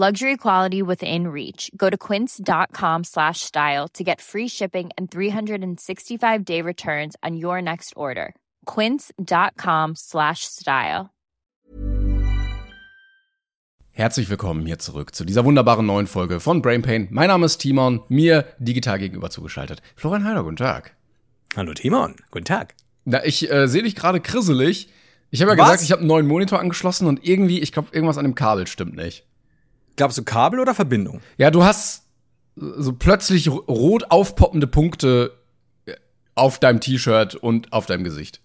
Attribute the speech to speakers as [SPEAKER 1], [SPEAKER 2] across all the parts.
[SPEAKER 1] Luxury quality within reach. Go to quince.com slash style to get free shipping and 365 day returns on your next order. Quince.com slash style.
[SPEAKER 2] Herzlich willkommen hier zurück zu dieser wunderbaren neuen Folge von Brain Pain. Mein Name ist Timon, mir digital gegenüber zugeschaltet. Florian Heider, guten Tag.
[SPEAKER 3] Hallo Timon, guten Tag.
[SPEAKER 2] Na, ich äh, sehe dich gerade krisselig. Ich habe ja
[SPEAKER 3] Was?
[SPEAKER 2] gesagt, ich habe einen neuen Monitor angeschlossen und irgendwie, ich glaube, irgendwas an dem Kabel stimmt nicht.
[SPEAKER 3] Glaubst du Kabel oder Verbindung?
[SPEAKER 2] Ja, du hast so plötzlich ro- rot aufpoppende Punkte äh, auf deinem T-Shirt und auf deinem Gesicht.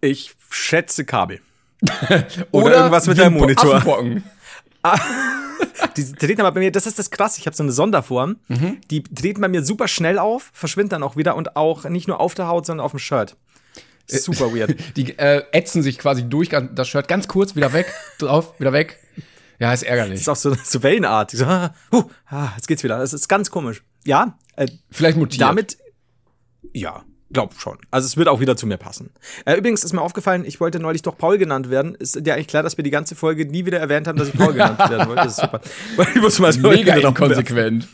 [SPEAKER 3] Ich schätze Kabel. Oder irgendwas mit deinem Monitor.
[SPEAKER 2] Affenpocken.
[SPEAKER 3] Die treten aber bei mir, das ist das krasse, ich habe so eine Sonderform,
[SPEAKER 2] Mhm.
[SPEAKER 3] die treten bei mir super schnell auf, verschwinden dann auch wieder und auch nicht nur auf der Haut, sondern auf dem Shirt. Super weird.
[SPEAKER 2] Die äh, ätzen sich quasi durch das Shirt ganz kurz, wieder weg, drauf, wieder weg. Ja, ist
[SPEAKER 3] Das
[SPEAKER 2] ärgerlich.
[SPEAKER 3] ist auch so, so wellenartig. So, ah, huh, ah, jetzt geht's wieder. Das ist ganz komisch. Ja, äh,
[SPEAKER 2] Vielleicht mutiert.
[SPEAKER 3] damit, ja, glaub schon. Also es wird auch wieder zu mir passen. Äh, übrigens ist mir aufgefallen, ich wollte neulich doch Paul genannt werden. Ist dir eigentlich klar, dass wir die ganze Folge nie wieder erwähnt haben, dass ich Paul genannt werden wollte? Das ist super. Ich muss mal so
[SPEAKER 2] mega inkonsequent.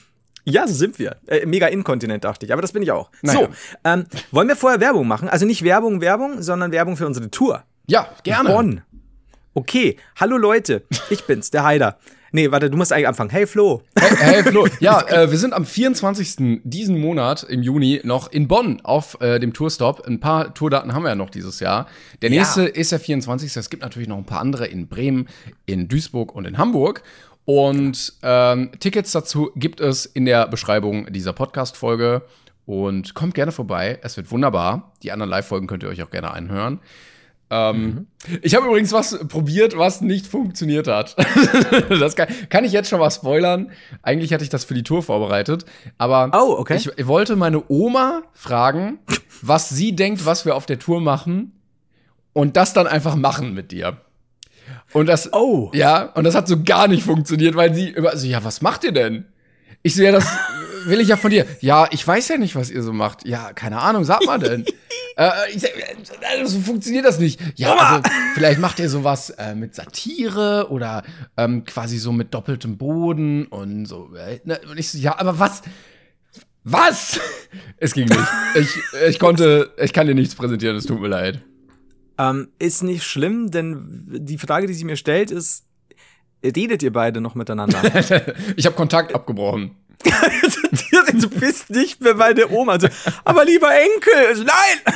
[SPEAKER 3] Ja, so sind wir. Äh, mega inkontinent, dachte ich. Aber das bin ich auch.
[SPEAKER 2] Naja.
[SPEAKER 3] So, ähm, wollen wir vorher Werbung machen? Also nicht Werbung, Werbung, sondern Werbung für unsere Tour.
[SPEAKER 2] Ja, gerne.
[SPEAKER 3] Bonn. Okay, hallo Leute, ich bin's, der Heider. Nee, warte, du musst eigentlich anfangen. Hey Flo.
[SPEAKER 2] Hey, hey Flo, ja, äh, wir sind am 24. diesen Monat im Juni noch in Bonn auf äh, dem Tourstop. Ein paar Tourdaten haben wir ja noch dieses Jahr. Der
[SPEAKER 3] Ja.
[SPEAKER 2] nächste ist der 24. Es gibt natürlich noch ein paar andere in Bremen, in Duisburg und in Hamburg. Und ähm, Tickets dazu gibt es in der Beschreibung dieser Podcast-Folge. Und kommt gerne vorbei. Es wird wunderbar. Die anderen Live-Folgen könnt ihr euch auch gerne anhören. Ähm, Ich habe übrigens was probiert, was nicht funktioniert hat. das kann, kann ich jetzt schon mal spoilern. Eigentlich hatte ich das für die Tour vorbereitet, aber
[SPEAKER 3] Oh, okay.
[SPEAKER 2] ich wollte meine Oma fragen, was sie denkt, was wir auf der Tour machen und das dann einfach machen mit dir. Und das
[SPEAKER 3] Oh.
[SPEAKER 2] ja, und das hat so gar nicht funktioniert, weil sie immer so, ja, was macht ihr denn? Ich so, ja, das will ich ja von dir. Ja, ich weiß ja nicht, was ihr so macht. Ja, keine Ahnung, sag mal denn. äh, ich sag, äh, so funktioniert das nicht. Ja, also, vielleicht macht ihr sowas äh, mit Satire oder ähm, quasi so mit doppeltem Boden und so. Äh, ne? Und ich so, ja, aber was? Was? Es ging nicht. Ich, ich konnte, ich kann dir nichts präsentieren, es tut mir leid.
[SPEAKER 3] Ähm, ist nicht schlimm, denn die Frage, die sie mir stellt, ist, redet ihr beide noch miteinander?
[SPEAKER 2] Ich habe Kontakt abgebrochen.
[SPEAKER 3] Du bist nicht mehr meine Oma. Also, aber lieber Enkel, also, nein!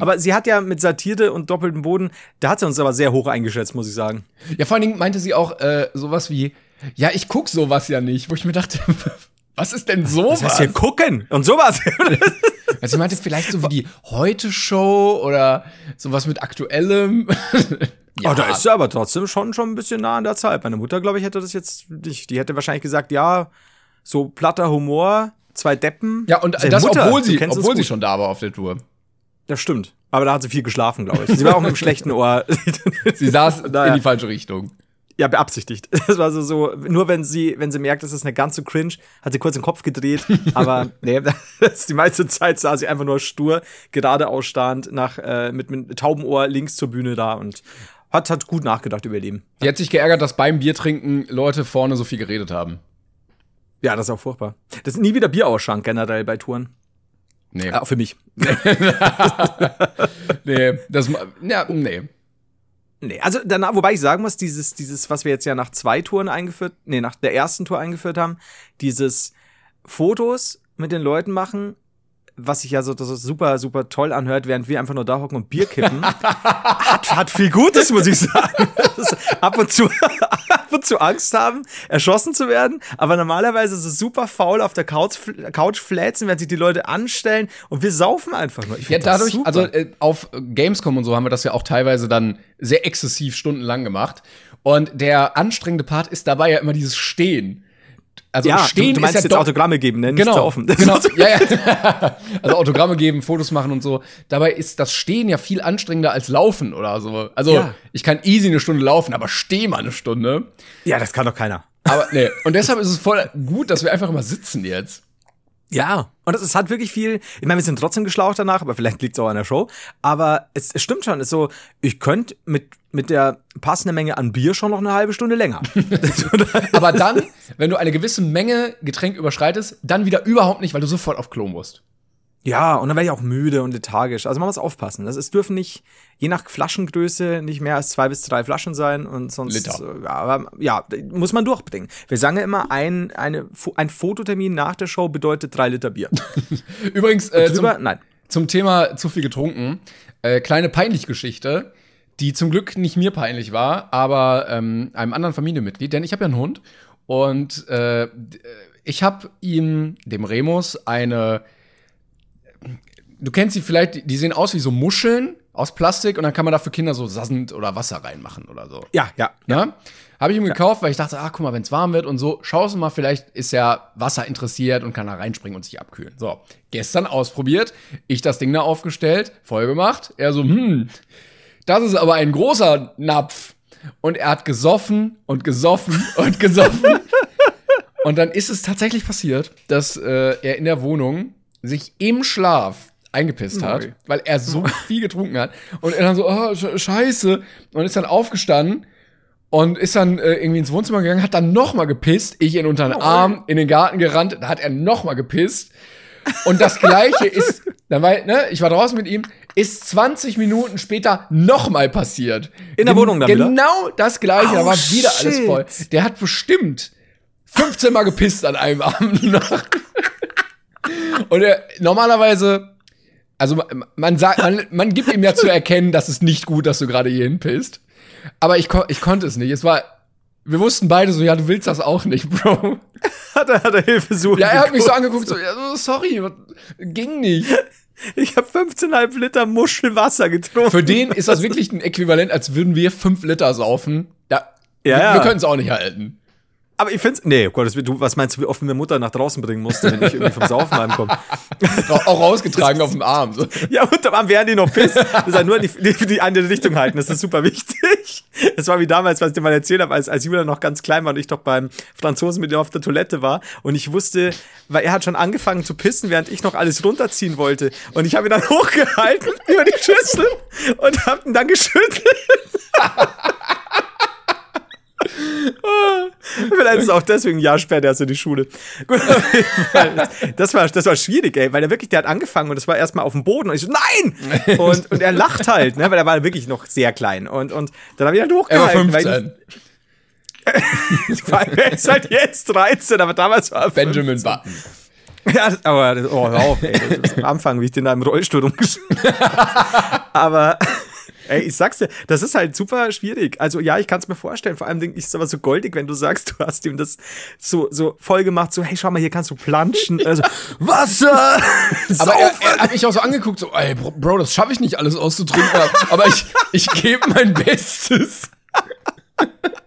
[SPEAKER 3] Aber sie hat ja mit Satire und doppeltem Boden, da hat sie uns aber sehr hoch eingeschätzt, muss ich sagen.
[SPEAKER 2] Ja, vor allen Dingen meinte sie auch äh, sowas wie, ja, ich guck sowas ja nicht, wo ich mir dachte, was ist denn sowas?
[SPEAKER 3] Das heißt hier gucken und sowas.
[SPEAKER 2] also sie meinte vielleicht so wie die Heute-Show oder sowas mit Aktuellem.
[SPEAKER 3] Ja. Oh, da ist sie aber trotzdem schon, schon ein bisschen nah an der Zeit. Meine Mutter, glaube ich, hätte das jetzt nicht. Die hätte wahrscheinlich gesagt, ja, so platter Humor, zwei Deppen.
[SPEAKER 2] ja, und
[SPEAKER 3] Seine
[SPEAKER 2] das,
[SPEAKER 3] Mutter,
[SPEAKER 2] obwohl sie, obwohl sie schon da war auf der Tour.
[SPEAKER 3] Das stimmt. Aber da hat sie viel geschlafen, glaube ich. Sie war auch mit einem schlechten Ohr.
[SPEAKER 2] Sie saß
[SPEAKER 3] Naja.
[SPEAKER 2] in die falsche Richtung.
[SPEAKER 3] Ja, beabsichtigt. Das war so, so, nur wenn sie, wenn sie merkt, das ist eine ganze cringe, hat sie kurz den Kopf gedreht. Aber nee, die meiste Zeit saß sie einfach nur stur, gerade ausstehend, nach, äh, mit, mit taubem Ohr links zur Bühne da und hat, hat gut nachgedacht über ihr Leben.
[SPEAKER 2] Die hat sich geärgert, dass beim Biertrinken Leute vorne so viel geredet haben.
[SPEAKER 3] Ja, das ist auch furchtbar. Das ist nie wieder Bierausschank generell bei Touren.
[SPEAKER 2] Nee.
[SPEAKER 3] Auch für mich.
[SPEAKER 2] Nee, das, ja, nee.
[SPEAKER 3] Nee, also danach, wobei ich sagen muss, dieses, dieses, was wir jetzt ja nach zwei Touren eingeführt, nee, nach der ersten Tour eingeführt haben, dieses Fotos mit den Leuten machen, was sich ja so super, super toll anhört, während wir einfach nur da hocken und Bier kippen, hat, hat viel Gutes, muss ich sagen. Ab und zu, ab und zu Angst haben, erschossen zu werden, aber normalerweise ist es super faul auf der Couch, Couch fläzen, wenn sich die Leute anstellen und wir saufen einfach nur.
[SPEAKER 2] Ja, dadurch,
[SPEAKER 3] super.
[SPEAKER 2] also äh, auf Gamescom und so haben wir das ja auch teilweise dann sehr exzessiv stundenlang gemacht. Und der anstrengende Part ist dabei ja immer dieses Stehen. Also
[SPEAKER 3] ja,
[SPEAKER 2] stehen
[SPEAKER 3] du, du meinst
[SPEAKER 2] ist ja
[SPEAKER 3] jetzt
[SPEAKER 2] doch,
[SPEAKER 3] Autogramme geben, ne? Nicht
[SPEAKER 2] Genau,
[SPEAKER 3] offen.
[SPEAKER 2] genau. ja, ja. Also Autogramme geben, Fotos machen und so. Dabei ist das Stehen ja viel anstrengender als Laufen oder so. Also
[SPEAKER 3] Ja.
[SPEAKER 2] ich kann easy eine Stunde laufen, aber steh mal eine Stunde.
[SPEAKER 3] ja, das kann doch keiner.
[SPEAKER 2] Aber nee. Und deshalb ist es voll gut, dass wir einfach immer sitzen jetzt.
[SPEAKER 3] Ja, und es, hat wirklich viel. Ich meine, wir sind trotzdem geschlaucht danach, aber vielleicht liegt es auch an der Show. Aber es, es stimmt schon, es ist so, ich könnte mit, mit der passenden Menge an Bier schon noch eine halbe Stunde länger.
[SPEAKER 2] Aber dann, wenn du eine gewisse Menge Getränk überschreitest, dann wieder überhaupt nicht, weil du sofort auf Klo musst.
[SPEAKER 3] Ja, und dann werde ich auch müde und lethargisch. Also man muss aufpassen. Das, es dürfen nicht, je nach Flaschengröße, nicht mehr als zwei bis drei Flaschen sein und sonst.
[SPEAKER 2] Liter.
[SPEAKER 3] äh, Ja, aber ja, muss man durchbringen. Wir sagen ja immer, ein, eine, ein Fototermin nach der Show bedeutet drei Liter Bier.
[SPEAKER 2] Übrigens, äh, zum,
[SPEAKER 3] Drüber? Nein.
[SPEAKER 2] zum Thema zu viel getrunken, äh, kleine peinlich Geschichte, die zum Glück nicht mir peinlich war, aber ähm, einem anderen Familienmitglied, denn ich habe ja einen Hund und äh, äh, ich habe ihm, dem Remus, eine, du kennst sie vielleicht, die- die sehen aus wie so Muscheln aus Plastik und dann kann man da für Kinder so Sand oder Wasser reinmachen oder so.
[SPEAKER 3] Ja, ja.
[SPEAKER 2] Ne? Habe ich ihm gekauft, weil ich dachte, ah, guck mal, wenn es warm wird und so, schaust du mal, vielleicht ist er Wasser interessiert und kann da reinspringen und sich abkühlen. So, gestern ausprobiert, ich das Ding da aufgestellt, voll gemacht. Er so, hm, das ist aber ein großer Napf. Und er hat gesoffen und gesoffen und gesoffen. und dann ist es tatsächlich passiert, dass äh, er in der Wohnung sich im Schlaf eingepisst hat,
[SPEAKER 3] Neu.
[SPEAKER 2] weil er so viel getrunken hat. Und er dann so, oh, Sch- scheiße. Und ist dann aufgestanden und ist dann äh, irgendwie ins Wohnzimmer gegangen, hat dann noch mal gepisst, ich ihn unter den Arm, in den Garten gerannt, da hat er noch mal gepisst. Und das gleiche ist, dann war, ne, ich war draußen mit ihm, ist 20 Minuten später noch mal passiert.
[SPEAKER 3] In der Wohnung dann wieder?
[SPEAKER 2] Genau das gleiche, da
[SPEAKER 3] Oh,
[SPEAKER 2] war wieder alles
[SPEAKER 3] shit.
[SPEAKER 2] voll. Der hat bestimmt 15 Mal gepisst an einem Abend noch. Und er, normalerweise, also man- sagt, man, man gibt ihm ja zu erkennen, dass es nicht gut, dass du gerade hier hinpisst. Aber ich, ich konnte es nicht. Es war, wir wussten beide so, ja, du willst das auch nicht, Bro.
[SPEAKER 3] Hat er, hat er Hilfe suchen.
[SPEAKER 2] Ja, er hat mich so
[SPEAKER 3] geguckt.
[SPEAKER 2] angeguckt, so, ja, so, sorry, ging nicht.
[SPEAKER 3] Ich habe 15,5 Liter Muschelwasser getrunken.
[SPEAKER 2] Für den ist das wirklich ein Äquivalent, als würden wir fünf Liter saufen. Ja,
[SPEAKER 3] Ja,
[SPEAKER 2] wir, wir können es auch nicht halten.
[SPEAKER 3] Aber ich find's. Nee, oh Gott, du, was meinst du, wie oft meine Mutter nach draußen bringen musste, wenn ich irgendwie vom Saufen heimkomme?
[SPEAKER 2] Auch rausgetragen auf dem Arm. So.
[SPEAKER 3] Ja, und am während die noch pisst. Das ist halt nur die, die, die eine Richtung halten. Das ist super wichtig. Das war wie damals, was ich dir mal erzählt habe, als, als Julian noch ganz klein war und ich doch beim Franzosen mit ihm auf der Toilette war. Und ich wusste, weil er hat schon angefangen zu pissen, während ich noch alles runterziehen wollte. Und ich habe ihn dann hochgehalten über die Schüssel und habe ihn dann geschüttelt. Vielleicht ist es auch deswegen ein Jahr später erst in die Schule. Gut, das war, das war schwierig, ey, weil er wirklich, der hat angefangen und das war erstmal auf dem Boden und ich so, nein! Und, und er lacht halt, ne, weil er war wirklich noch sehr klein. Und, und dann habe ich halt
[SPEAKER 2] Er war
[SPEAKER 3] hochgehalten. weil
[SPEAKER 2] 15.
[SPEAKER 3] Ich, er ist halt jetzt 13, aber damals war er
[SPEAKER 2] Benjamin
[SPEAKER 3] 15.
[SPEAKER 2] Button.
[SPEAKER 3] Ja, aber, oh, hör auf, ey, das ist am Anfang, wie ich den da im Rollstuhl umgeschrieben habe. Aber, ey, ich sag's dir, das ist halt super schwierig. Also, ja, ich kann's mir vorstellen. Vor allem ist aber so goldig, wenn du sagst, du hast ihm das so, so voll gemacht, so, hey, schau mal, hier kannst du planschen. Also, Wasser!
[SPEAKER 2] Aber er, er hat mich auch so angeguckt, so, ey, Bro, Bro das schaffe ich nicht alles auszutrinken, aber ich, ich gebe mein Bestes.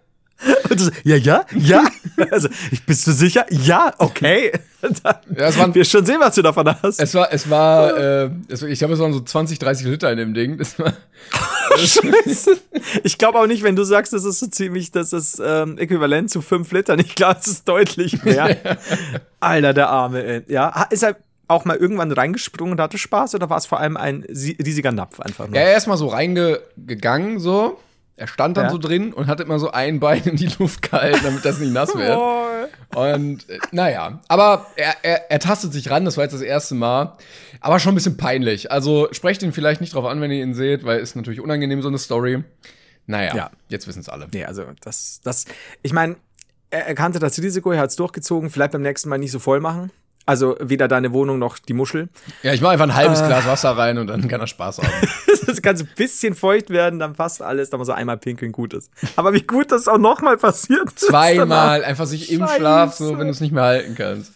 [SPEAKER 3] Und so, ja, ja, ja. Also, bist du sicher? Ja, okay. Dann
[SPEAKER 2] Ja, es waren-
[SPEAKER 3] wir schon sehen, was du davon hast.
[SPEAKER 2] Es war, es war, äh, es, ich glaube, es waren so 20, 30 Liter in dem Ding. Das war,
[SPEAKER 3] Scheiße. Ich glaube auch nicht, wenn du sagst, das ist so ziemlich, das ist ähm, äquivalent zu 5 Litern. Ich glaube, es ist deutlich mehr. Alter, der Arme, ey. Ja, ist er auch mal irgendwann reingesprungen und hatte Spaß oder war es vor allem ein riesiger Napf einfach nur?
[SPEAKER 2] er ist mal so reingegangen, so. Er stand dann
[SPEAKER 3] Ja.
[SPEAKER 2] so drin und hat immer so ein Bein in die Luft gehalten, damit das nicht nass wird. Und äh, naja, aber er, er, er tastet sich ran, das war jetzt das erste Mal. Aber schon ein bisschen peinlich. Also sprecht ihn vielleicht nicht drauf an, wenn ihr ihn seht, weil ist natürlich unangenehm, so eine Story. Naja,
[SPEAKER 3] Ja.
[SPEAKER 2] jetzt wissen es alle.
[SPEAKER 3] Nee, also das, das, ich meine, er erkannte das Risiko, er hat es durchgezogen, vielleicht beim nächsten Mal nicht so voll machen. Also weder deine Wohnung noch die Muschel.
[SPEAKER 2] Ja, ich mache einfach ein halbes Glas Wasser rein und dann kann er Spaß haben.
[SPEAKER 3] Das kann so ein bisschen feucht werden, dann passt alles, dann muss er einmal pinkeln, gut ist. Aber wie gut, dass es auch nochmal passiert.
[SPEAKER 2] Zweimal, einfach sich im
[SPEAKER 3] Scheiße.
[SPEAKER 2] Schlaf, so wenn du es nicht mehr halten kannst.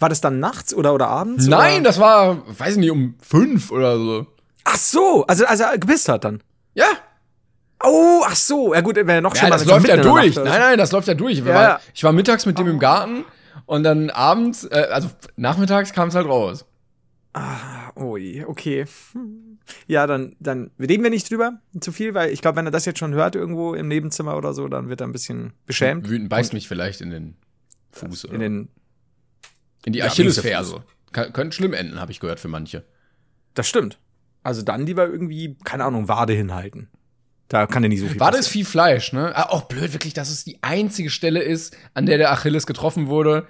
[SPEAKER 3] War das dann nachts oder, oder abends?
[SPEAKER 2] Nein,
[SPEAKER 3] oder?
[SPEAKER 2] das war, weiß ich nicht, um fünf oder so.
[SPEAKER 3] Ach so, also, also er gepisst hat dann.
[SPEAKER 2] Ja,
[SPEAKER 3] Oh, ach so. Ja gut, wäre noch
[SPEAKER 2] ja
[SPEAKER 3] schlimmer.
[SPEAKER 2] das läuft ja durch. Nein, nein, das läuft ja durch. Ich,
[SPEAKER 3] Ja.
[SPEAKER 2] war, ich war mittags mit dem im Garten Und dann abends, äh, also nachmittags kam es halt raus.
[SPEAKER 3] Ah, ui, okay. Hm. Ja, dann, dann reden wir nicht drüber zu viel, weil ich glaube, wenn er das jetzt schon hört irgendwo im Nebenzimmer oder so, dann wird er ein bisschen beschämt.
[SPEAKER 2] Wütend beißt mich vielleicht in den Fuß oder
[SPEAKER 3] In den,
[SPEAKER 2] in die
[SPEAKER 3] Ja,
[SPEAKER 2] Achillesferse. Kann, könnte schlimm enden, habe ich gehört für manche.
[SPEAKER 3] das stimmt. Also dann lieber irgendwie, keine Ahnung, Wade hinhalten. Da kann er nicht so viel
[SPEAKER 2] das
[SPEAKER 3] passieren.
[SPEAKER 2] viel Fleisch, ne? Ah, auch blöd wirklich, dass es die einzige Stelle ist, an der der Achilles getroffen wurde,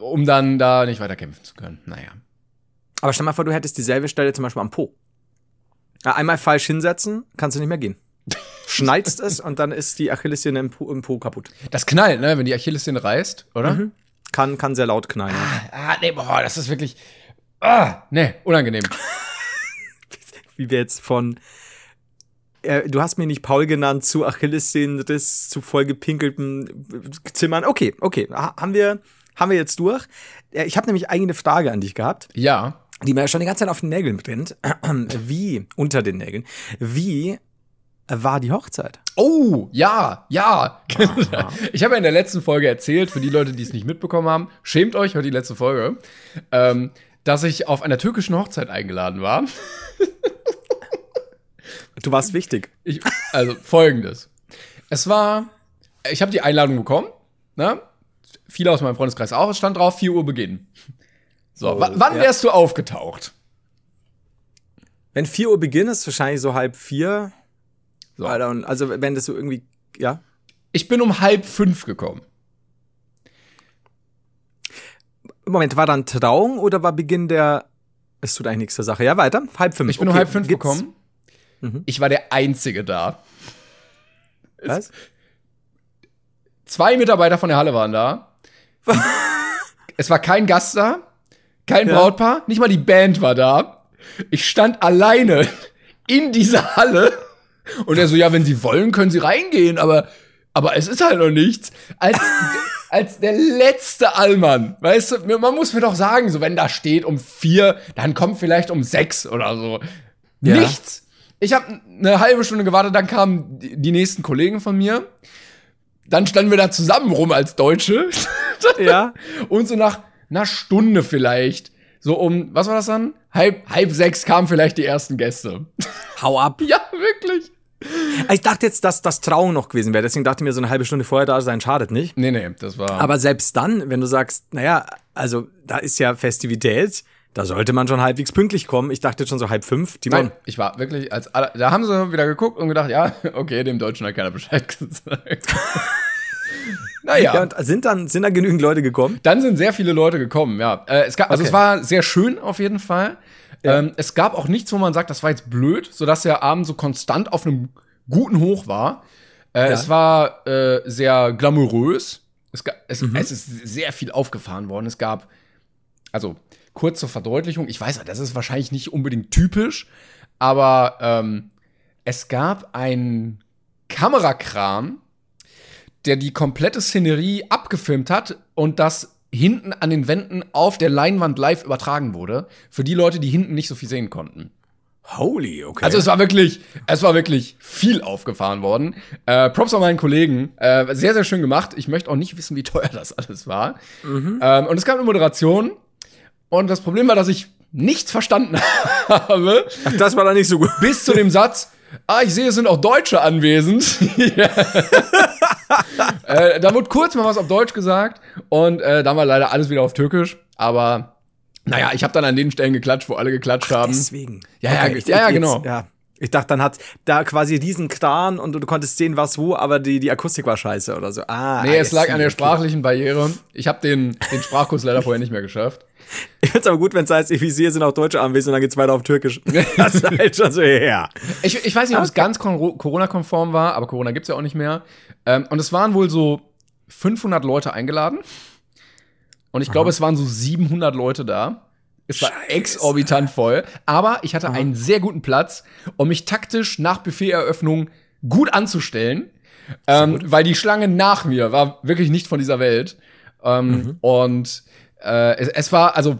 [SPEAKER 2] um dann da nicht weiter kämpfen zu können. Naja.
[SPEAKER 3] Aber stell mal vor, du hättest dieselbe Stelle zum Beispiel am Po. Einmal falsch hinsetzen, kannst du nicht mehr gehen. Schneidest es und dann ist die Achillessehne im Po, im po kaputt.
[SPEAKER 2] Das knallt, ne? Wenn die Achillessehne reißt, oder?
[SPEAKER 3] Mhm. Kann, kann sehr laut knallen.
[SPEAKER 2] Ah, nee, boah, das ist wirklich. Ah, nee, unangenehm.
[SPEAKER 3] Wie wir jetzt von. Äh, du hast mir nicht Paul genannt zu Achillessehnenriss, zu vollgepinkelten Zimmern. Okay, okay. Ha haben, wir, haben wir jetzt durch. Äh, Ich habe nämlich eigentlich eine Frage an dich gehabt,
[SPEAKER 2] Ja.
[SPEAKER 3] die mir schon die ganze Zeit auf den Nägeln brennt. Wie, unter den Nägeln, wie war die Hochzeit?
[SPEAKER 2] Oh, ja, ja. ich habe ja in der letzten Folge erzählt, für die Leute, die es nicht mitbekommen haben, schämt euch, hört die letzte Folge, ähm, dass ich auf einer türkischen Hochzeit eingeladen war.
[SPEAKER 3] Du warst wichtig.
[SPEAKER 2] Ich, also folgendes. Es war, ich habe die Einladung bekommen, ne? Viele aus meinem Freundeskreis auch, es stand drauf, 4 Uhr Beginn. So,
[SPEAKER 3] Oh,
[SPEAKER 2] wa- wann
[SPEAKER 3] ja.
[SPEAKER 2] wärst du aufgetaucht?
[SPEAKER 3] Wenn 4 Uhr Beginn ist, wahrscheinlich so halb vier.
[SPEAKER 2] So.
[SPEAKER 3] Also wenn das so irgendwie, ja.
[SPEAKER 2] Ich bin um halb fünf gekommen.
[SPEAKER 3] Moment, war dann Trauung oder war Beginn der. Es tut eigentlich nichts zur Sache. Ja, weiter. Halb fünf.
[SPEAKER 2] Ich bin um
[SPEAKER 3] Okay,
[SPEAKER 2] halb fünf gekommen.
[SPEAKER 3] Mhm.
[SPEAKER 2] Ich war der Einzige da.
[SPEAKER 3] Was?
[SPEAKER 2] Zwei Mitarbeiter von der Halle waren da. es war kein Gast da, kein
[SPEAKER 3] Ja.
[SPEAKER 2] Brautpaar, nicht mal die Band war da. Ich stand alleine in dieser Halle und er so, ja, wenn Sie wollen, können Sie reingehen, aber, aber es ist halt noch nichts. Als, als der letzte Allmann, weißt du, man muss mir doch sagen, so wenn da steht um vier, dann kommt vielleicht um sechs oder so.
[SPEAKER 3] Ja.
[SPEAKER 2] Nichts. Ich habe eine halbe Stunde gewartet, dann kamen die die nächsten Kollegen von mir. Dann standen wir da zusammen rum als Deutsche.
[SPEAKER 3] Ja.
[SPEAKER 2] Und so nach einer Stunde vielleicht, so um, was war das dann? Halb, halb sechs kamen vielleicht die ersten Gäste.
[SPEAKER 3] Hau ab.
[SPEAKER 2] ja, wirklich.
[SPEAKER 3] Ich dachte jetzt, dass das Trauung noch gewesen wäre. Deswegen dachte ich mir, so eine halbe Stunde vorher da sein schadet nicht.
[SPEAKER 2] Nee, nee, das war.
[SPEAKER 3] Aber selbst dann, wenn du sagst, naja, also da ist ja Festivität, da sollte man schon halbwegs pünktlich kommen. Ich dachte schon so halb fünf. Timon,
[SPEAKER 2] Nein, ich war wirklich als aller, da haben sie wieder geguckt und gedacht, ja, okay, dem Deutschen hat keiner Bescheid gesagt. naja.
[SPEAKER 3] Ja, und sind dann, sind da genügend Leute gekommen?
[SPEAKER 2] Dann sind sehr viele Leute gekommen, ja. Äh, es gab, also
[SPEAKER 3] Okay.
[SPEAKER 2] es war sehr schön auf jeden Fall. Ähm, es gab auch nichts, wo man sagt, das war jetzt blöd, sodass der Abend so konstant auf einem guten Hoch war. Äh,
[SPEAKER 3] Ja.
[SPEAKER 2] Es war äh, sehr glamourös. Es, ga- es, es ist sehr viel aufgefahren worden. Es gab, also kurz zur Verdeutlichung, ich weiß, das ist wahrscheinlich nicht unbedingt typisch, aber ähm, es gab einen Kamerakran, der die komplette Szenerie abgefilmt hat und das hinten an den Wänden auf der Leinwand live übertragen wurde. Für die Leute, die hinten nicht so viel sehen konnten.
[SPEAKER 3] Holy, okay.
[SPEAKER 2] Also es war wirklich, es war wirklich viel aufgefahren worden. Äh, Props an meinen Kollegen. Äh, sehr, sehr schön gemacht. Ich möchte auch nicht wissen, wie teuer das alles war. Ähm, und es gab eine Moderation. Und das Problem war, dass ich nichts verstanden habe.
[SPEAKER 3] Ach, das war dann nicht so gut.
[SPEAKER 2] Bis zu dem Satz, ah, ich sehe, es sind auch Deutsche anwesend. Äh, da wurde kurz mal was auf Deutsch gesagt und äh, dann war leider alles wieder auf Türkisch. Aber naja, ich habe dann an den Stellen geklatscht, wo alle geklatscht haben.
[SPEAKER 3] Deswegen.
[SPEAKER 2] Ja, ja, ja, ja, genau.
[SPEAKER 3] Ja. Ich dachte, dann hat da quasi diesen Kran und du, konntest sehen, was wo, aber die, die Akustik war scheiße oder so. Ah,
[SPEAKER 2] Nee, es lag an der sprachlichen Barriere. Ich habe den, den Sprachkurs leider vorher nicht mehr geschafft.
[SPEAKER 3] Ich find's aber gut, wenn es heißt, wie sehe, sind auch Deutsche anwesend und dann geht's weiter auf Türkisch. Das ist halt schon so, ja.
[SPEAKER 2] Ich, ich weiß nicht, ob es ganz kon- Corona-konform war, aber Corona gibt's ja auch nicht mehr. Ähm, und es waren wohl so 500 Leute eingeladen. Und ich glaube, es waren so 700 Leute da. Es war
[SPEAKER 3] Scheiße.
[SPEAKER 2] exorbitant voll. Aber ich hatte einen sehr guten Platz, um mich taktisch nach Buffeteröffnung gut anzustellen. Ähm, weil die Schlange nach mir war wirklich nicht von dieser Welt. Ähm, Und äh, es, es war, also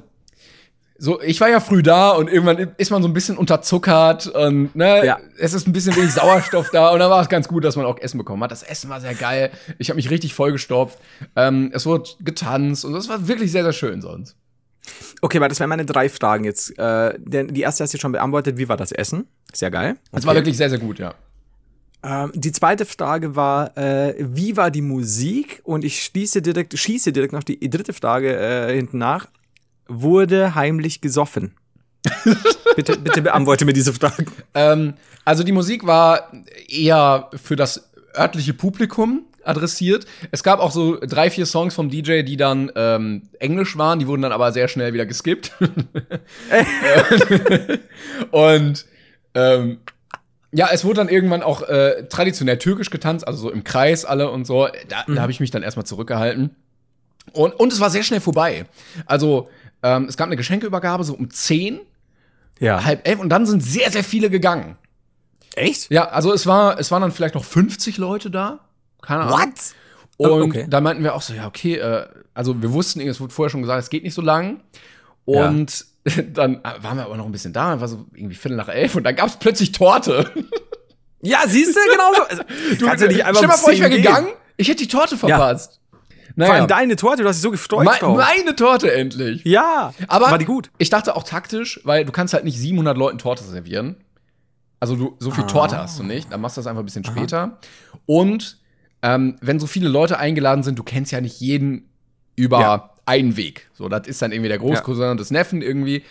[SPEAKER 2] so, ich war ja früh da und irgendwann ist man so ein bisschen unterzuckert und ne,
[SPEAKER 3] Ja.
[SPEAKER 2] es ist ein bisschen wenig Sauerstoff da und dann war es ganz gut, dass man auch Essen bekommen hat. Das Essen war sehr geil. Ich habe mich richtig vollgestopft. Ähm, es wurde getanzt und es war wirklich sehr, sehr schön sonst.
[SPEAKER 3] Okay, weil das wären meine drei Fragen jetzt. Äh, denn die erste hast du schon beantwortet. Wie war das Essen? Sehr geil.
[SPEAKER 2] Es war wirklich sehr, sehr gut, ja.
[SPEAKER 3] Ähm, die zweite Frage war, äh, wie war die Musik? Und ich schließe direkt, schieße direkt noch die dritte Frage äh, hinten nach. Wurde heimlich gesoffen? bitte, bitte beantworte mir diese Fragen.
[SPEAKER 2] Ähm, also die Musik war eher für das örtliche Publikum adressiert. Es gab auch so drei, vier Songs vom DJ, die dann ähm, Englisch waren, die wurden dann aber sehr schnell wieder geskippt. Und ähm, ja, es wurde dann irgendwann auch äh, traditionell türkisch getanzt, also so im Kreis alle und so. Da, da habe ich mich dann erstmal zurückgehalten. Und, und es war sehr schnell vorbei. Also ähm, es gab eine Geschenkeübergabe so um 10,
[SPEAKER 3] Ja.
[SPEAKER 2] halb elf und dann sind sehr, sehr viele gegangen.
[SPEAKER 3] Echt?
[SPEAKER 2] Ja, also es war, es waren dann vielleicht noch 50 Leute da. Keine Ahnung.
[SPEAKER 3] What?
[SPEAKER 2] Und
[SPEAKER 3] Oh, okay.
[SPEAKER 2] da meinten wir auch so, ja, okay, äh, also wir wussten, es wurde vorher schon gesagt, es geht nicht so lang. Und dann waren wir aber noch ein bisschen da, war so irgendwie Viertel nach elf und dann gab es plötzlich Torte.
[SPEAKER 3] Ja, siehst du, genau so. Also, du kannst ja nicht einfach
[SPEAKER 2] Stell mal vor, ich
[SPEAKER 3] 10
[SPEAKER 2] wäre gegangen, ich hätte die Torte verpasst.
[SPEAKER 3] Vor allem deine Torte, du hast dich so gefreut
[SPEAKER 2] Me
[SPEAKER 3] drauf.
[SPEAKER 2] meine Torte endlich.
[SPEAKER 3] Ja,
[SPEAKER 2] Aber
[SPEAKER 3] war die gut?
[SPEAKER 2] ich dachte auch taktisch, weil du kannst halt nicht 700 Leuten Torte servieren. Also du, so viel Torte hast du nicht. Dann machst du das einfach ein bisschen später. Und ähm, wenn so viele Leute eingeladen sind, du kennst ja nicht jeden über
[SPEAKER 3] Ja.
[SPEAKER 2] Einen Weg. So, das ist dann irgendwie der Großcousin und das Neffen irgendwie.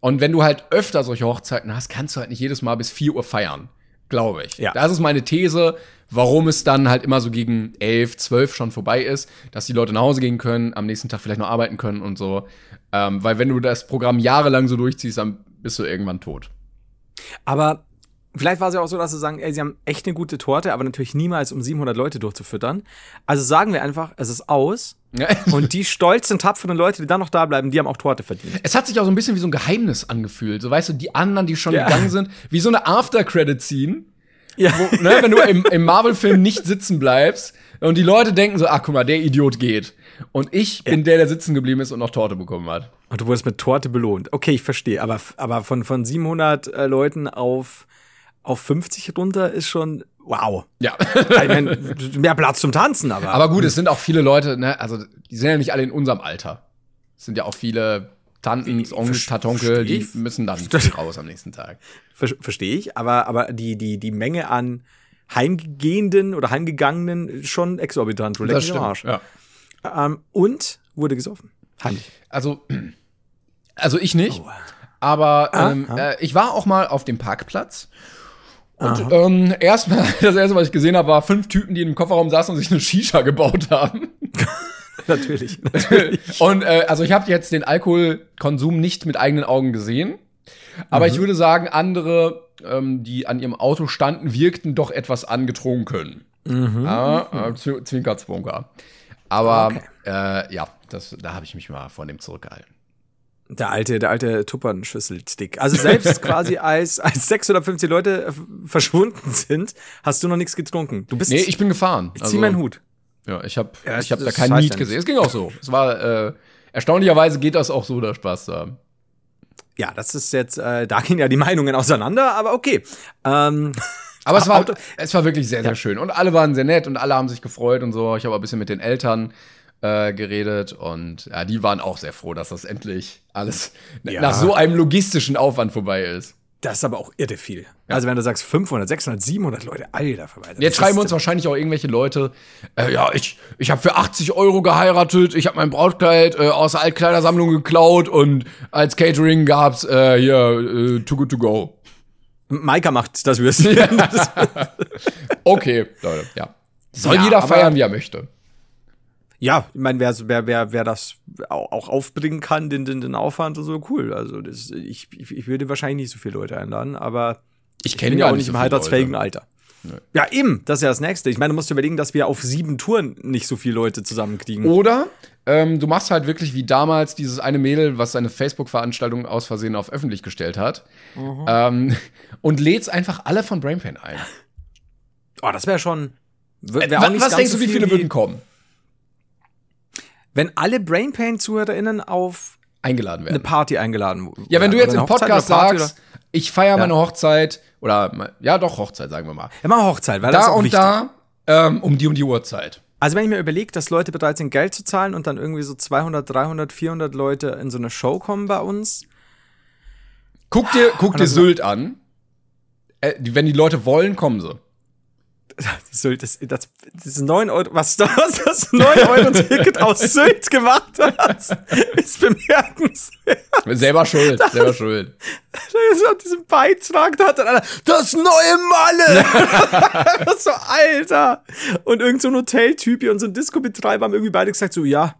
[SPEAKER 2] Und wenn du halt öfter solche Hochzeiten hast, kannst du halt nicht jedes Mal bis 4 Uhr feiern. Glaube ich.
[SPEAKER 3] Ja.
[SPEAKER 2] Das ist meine These, warum es dann halt immer so gegen 11, 12 schon vorbei ist, dass die Leute nach Hause gehen können, am nächsten Tag vielleicht noch arbeiten können und so. Ähm, weil wenn du das Programm jahrelang so durchziehst, dann bist du irgendwann tot.
[SPEAKER 3] Aber vielleicht war es ja auch so, dass sie sagen, ey, sie haben echt eine gute Torte, aber natürlich niemals um 700 Leute durchzufüttern. Also sagen wir einfach, es ist aus. Und die stolzen, tapferen Leute, die dann noch da bleiben, die haben auch Torte verdient.
[SPEAKER 2] Es hat sich auch so ein bisschen wie so ein Geheimnis angefühlt. So, weißt du, die anderen, die schon
[SPEAKER 3] Ja.
[SPEAKER 2] gegangen sind, wie so eine After-Credit-Scene.
[SPEAKER 3] Ja.
[SPEAKER 2] Wo, ne, wenn du im, im Marvel-Film nicht sitzen bleibst und die Leute denken so, ach guck mal, der Idiot geht. Und ich bin der, der sitzen geblieben ist und noch Torte bekommen hat.
[SPEAKER 3] Und du wurdest mit Torte belohnt. Okay, ich verstehe. Aber, aber von, von 700 äh, Leuten auf, auf 50 runter ist schon, wow.
[SPEAKER 2] Ja.
[SPEAKER 3] Ich meine, mehr Platz zum Tanzen, aber.
[SPEAKER 2] Aber gut, es sind auch viele Leute, ne, also die sind ja nicht alle in unserem Alter. Es sind ja auch viele Tanten, Onkels, Tatonkel, die müssen dann raus am nächsten Tag.
[SPEAKER 3] Ver Verstehe ich, aber, aber die, die, die Menge an Heimgehenden oder Heimgegangenen ist schon exorbitant. Mich am Arsch.
[SPEAKER 2] Ja.
[SPEAKER 3] Ähm, und wurde gesoffen. Heimlich.
[SPEAKER 2] Also, also ich nicht. Aber ähm,
[SPEAKER 3] Aha.
[SPEAKER 2] äh, ich war auch mal auf dem Parkplatz. Und ähm, erstmal, das erste, was ich gesehen habe, war fünf Typen, die in dem Kofferraum saßen und sich eine Shisha gebaut haben.
[SPEAKER 3] Natürlich.
[SPEAKER 2] und äh, also ich habe jetzt den Alkoholkonsum nicht mit eigenen Augen gesehen. Aber ich würde sagen, andere, ähm, die an ihrem Auto standen, wirkten doch etwas angetrunken. Ja, äh, Zw- Zwinker, Zwunker. Aber
[SPEAKER 3] Okay.
[SPEAKER 2] äh, ja, das, da habe ich mich mal von dem zurückgehalten.
[SPEAKER 3] Der alte, der alte Tuppernschüsselstick. Also selbst quasi als, als 650 Leute äh, verschwunden sind, hast du noch nichts getrunken. Du bist.
[SPEAKER 2] Nee, ich bin gefahren.
[SPEAKER 3] ich zieh meinen Hut.
[SPEAKER 2] Ja, ich habe
[SPEAKER 3] Ja,
[SPEAKER 2] ich hab da
[SPEAKER 3] das
[SPEAKER 2] kein
[SPEAKER 3] heißt
[SPEAKER 2] Need
[SPEAKER 3] ja
[SPEAKER 2] gesehen. Es ging auch so. Es war äh, erstaunlicherweise geht das auch so, der Spaß da.
[SPEAKER 3] Ja, das ist jetzt, äh, da gehen ja die Meinungen auseinander, aber okay. Ähm,
[SPEAKER 2] Aber es war,
[SPEAKER 3] Auto-
[SPEAKER 2] es war wirklich sehr, sehr schön. Und alle waren sehr nett und alle haben sich gefreut und so. Ich habe ein bisschen mit den Eltern äh, geredet und ja, die waren auch sehr froh, dass das endlich alles
[SPEAKER 3] Ja.
[SPEAKER 2] nach so einem logistischen Aufwand vorbei ist.
[SPEAKER 3] das ist aber auch irre viel. Also wenn du sagst 500, 600, 700 Leute, Alter, vorbei.
[SPEAKER 2] Jetzt schreiben uns wahrscheinlich auch irgendwelche Leute, äh, ja, ich, ich habe für 80 Euro geheiratet, ich habe mein Brautkleid äh, aus der Altkleidersammlung geklaut und als Catering gab's äh, hier äh, Too Good To Go.
[SPEAKER 3] Maika macht das Würstchen.
[SPEAKER 2] Okay, Leute, ja. Soll
[SPEAKER 3] Ja,
[SPEAKER 2] jeder feiern, wie er möchte.
[SPEAKER 3] Ja, ich meine, wer, wer, wer, wer das au- auch aufbringen kann, den, den, den Aufwand, ist so cool. Also das, ich, ich, ich würde wahrscheinlich nicht so viele Leute einladen, aber
[SPEAKER 2] Ich kenne ja
[SPEAKER 3] auch
[SPEAKER 2] nicht so
[SPEAKER 3] im heiratsfähigen. Alter. Ja, eben, das ist ja das Nächste. Ich meine, du musst dir überlegen, dass wir auf sieben Touren nicht so viele Leute zusammenkriegen.
[SPEAKER 2] Oder ähm, du machst halt wirklich wie damals dieses eine Mädel, was seine Facebook-Veranstaltung aus Versehen auf öffentlich gestellt hat. Ähm, und lädst einfach alle von Brainpain ein.
[SPEAKER 3] Oh, das wäre schon. Wär
[SPEAKER 2] Äh, was
[SPEAKER 3] nicht
[SPEAKER 2] was
[SPEAKER 3] ganz
[SPEAKER 2] denkst
[SPEAKER 3] so
[SPEAKER 2] du, wie
[SPEAKER 3] viel
[SPEAKER 2] viele würden kommen?
[SPEAKER 3] Wenn alle Brainpain-ZuhörerInnen auf
[SPEAKER 2] eingeladen werden.
[SPEAKER 3] eine Party eingeladen.
[SPEAKER 2] Ja, wenn du
[SPEAKER 3] Oder
[SPEAKER 2] jetzt im Podcast
[SPEAKER 3] oder
[SPEAKER 2] sagst, ich feiere
[SPEAKER 3] Ja.
[SPEAKER 2] meine Hochzeit oder ja doch Hochzeit, sagen wir mal.
[SPEAKER 3] Oder? Ja, mach Hochzeit, weil das
[SPEAKER 2] Da
[SPEAKER 3] ist auch
[SPEAKER 2] und
[SPEAKER 3] wichtig.
[SPEAKER 2] da ähm, um die und die Uhrzeit.
[SPEAKER 3] Also wenn ich mir überlege, dass Leute bereit sind, Geld zu zahlen und dann irgendwie so 200, 300, 400 Leute in so eine Show kommen bei uns.
[SPEAKER 2] Guck dir, guck dir
[SPEAKER 3] das-
[SPEAKER 2] Sylt an. Äh, wenn die Leute wollen, kommen sie.
[SPEAKER 3] Sylt, das, das, das ist 9 Euro, was das, was das 9 Euro Ticket aus Sylt gemacht hat, ist bemerkenswert.
[SPEAKER 2] Selber schuld, selber schuld.
[SPEAKER 3] Da ist auf diesem Beitrag, da hat dann einer, das neue Malle! das so, Alter! Und irgend so ein Hoteltyp hier und so ein Disco-Betreiber haben irgendwie beide gesagt, so, ja,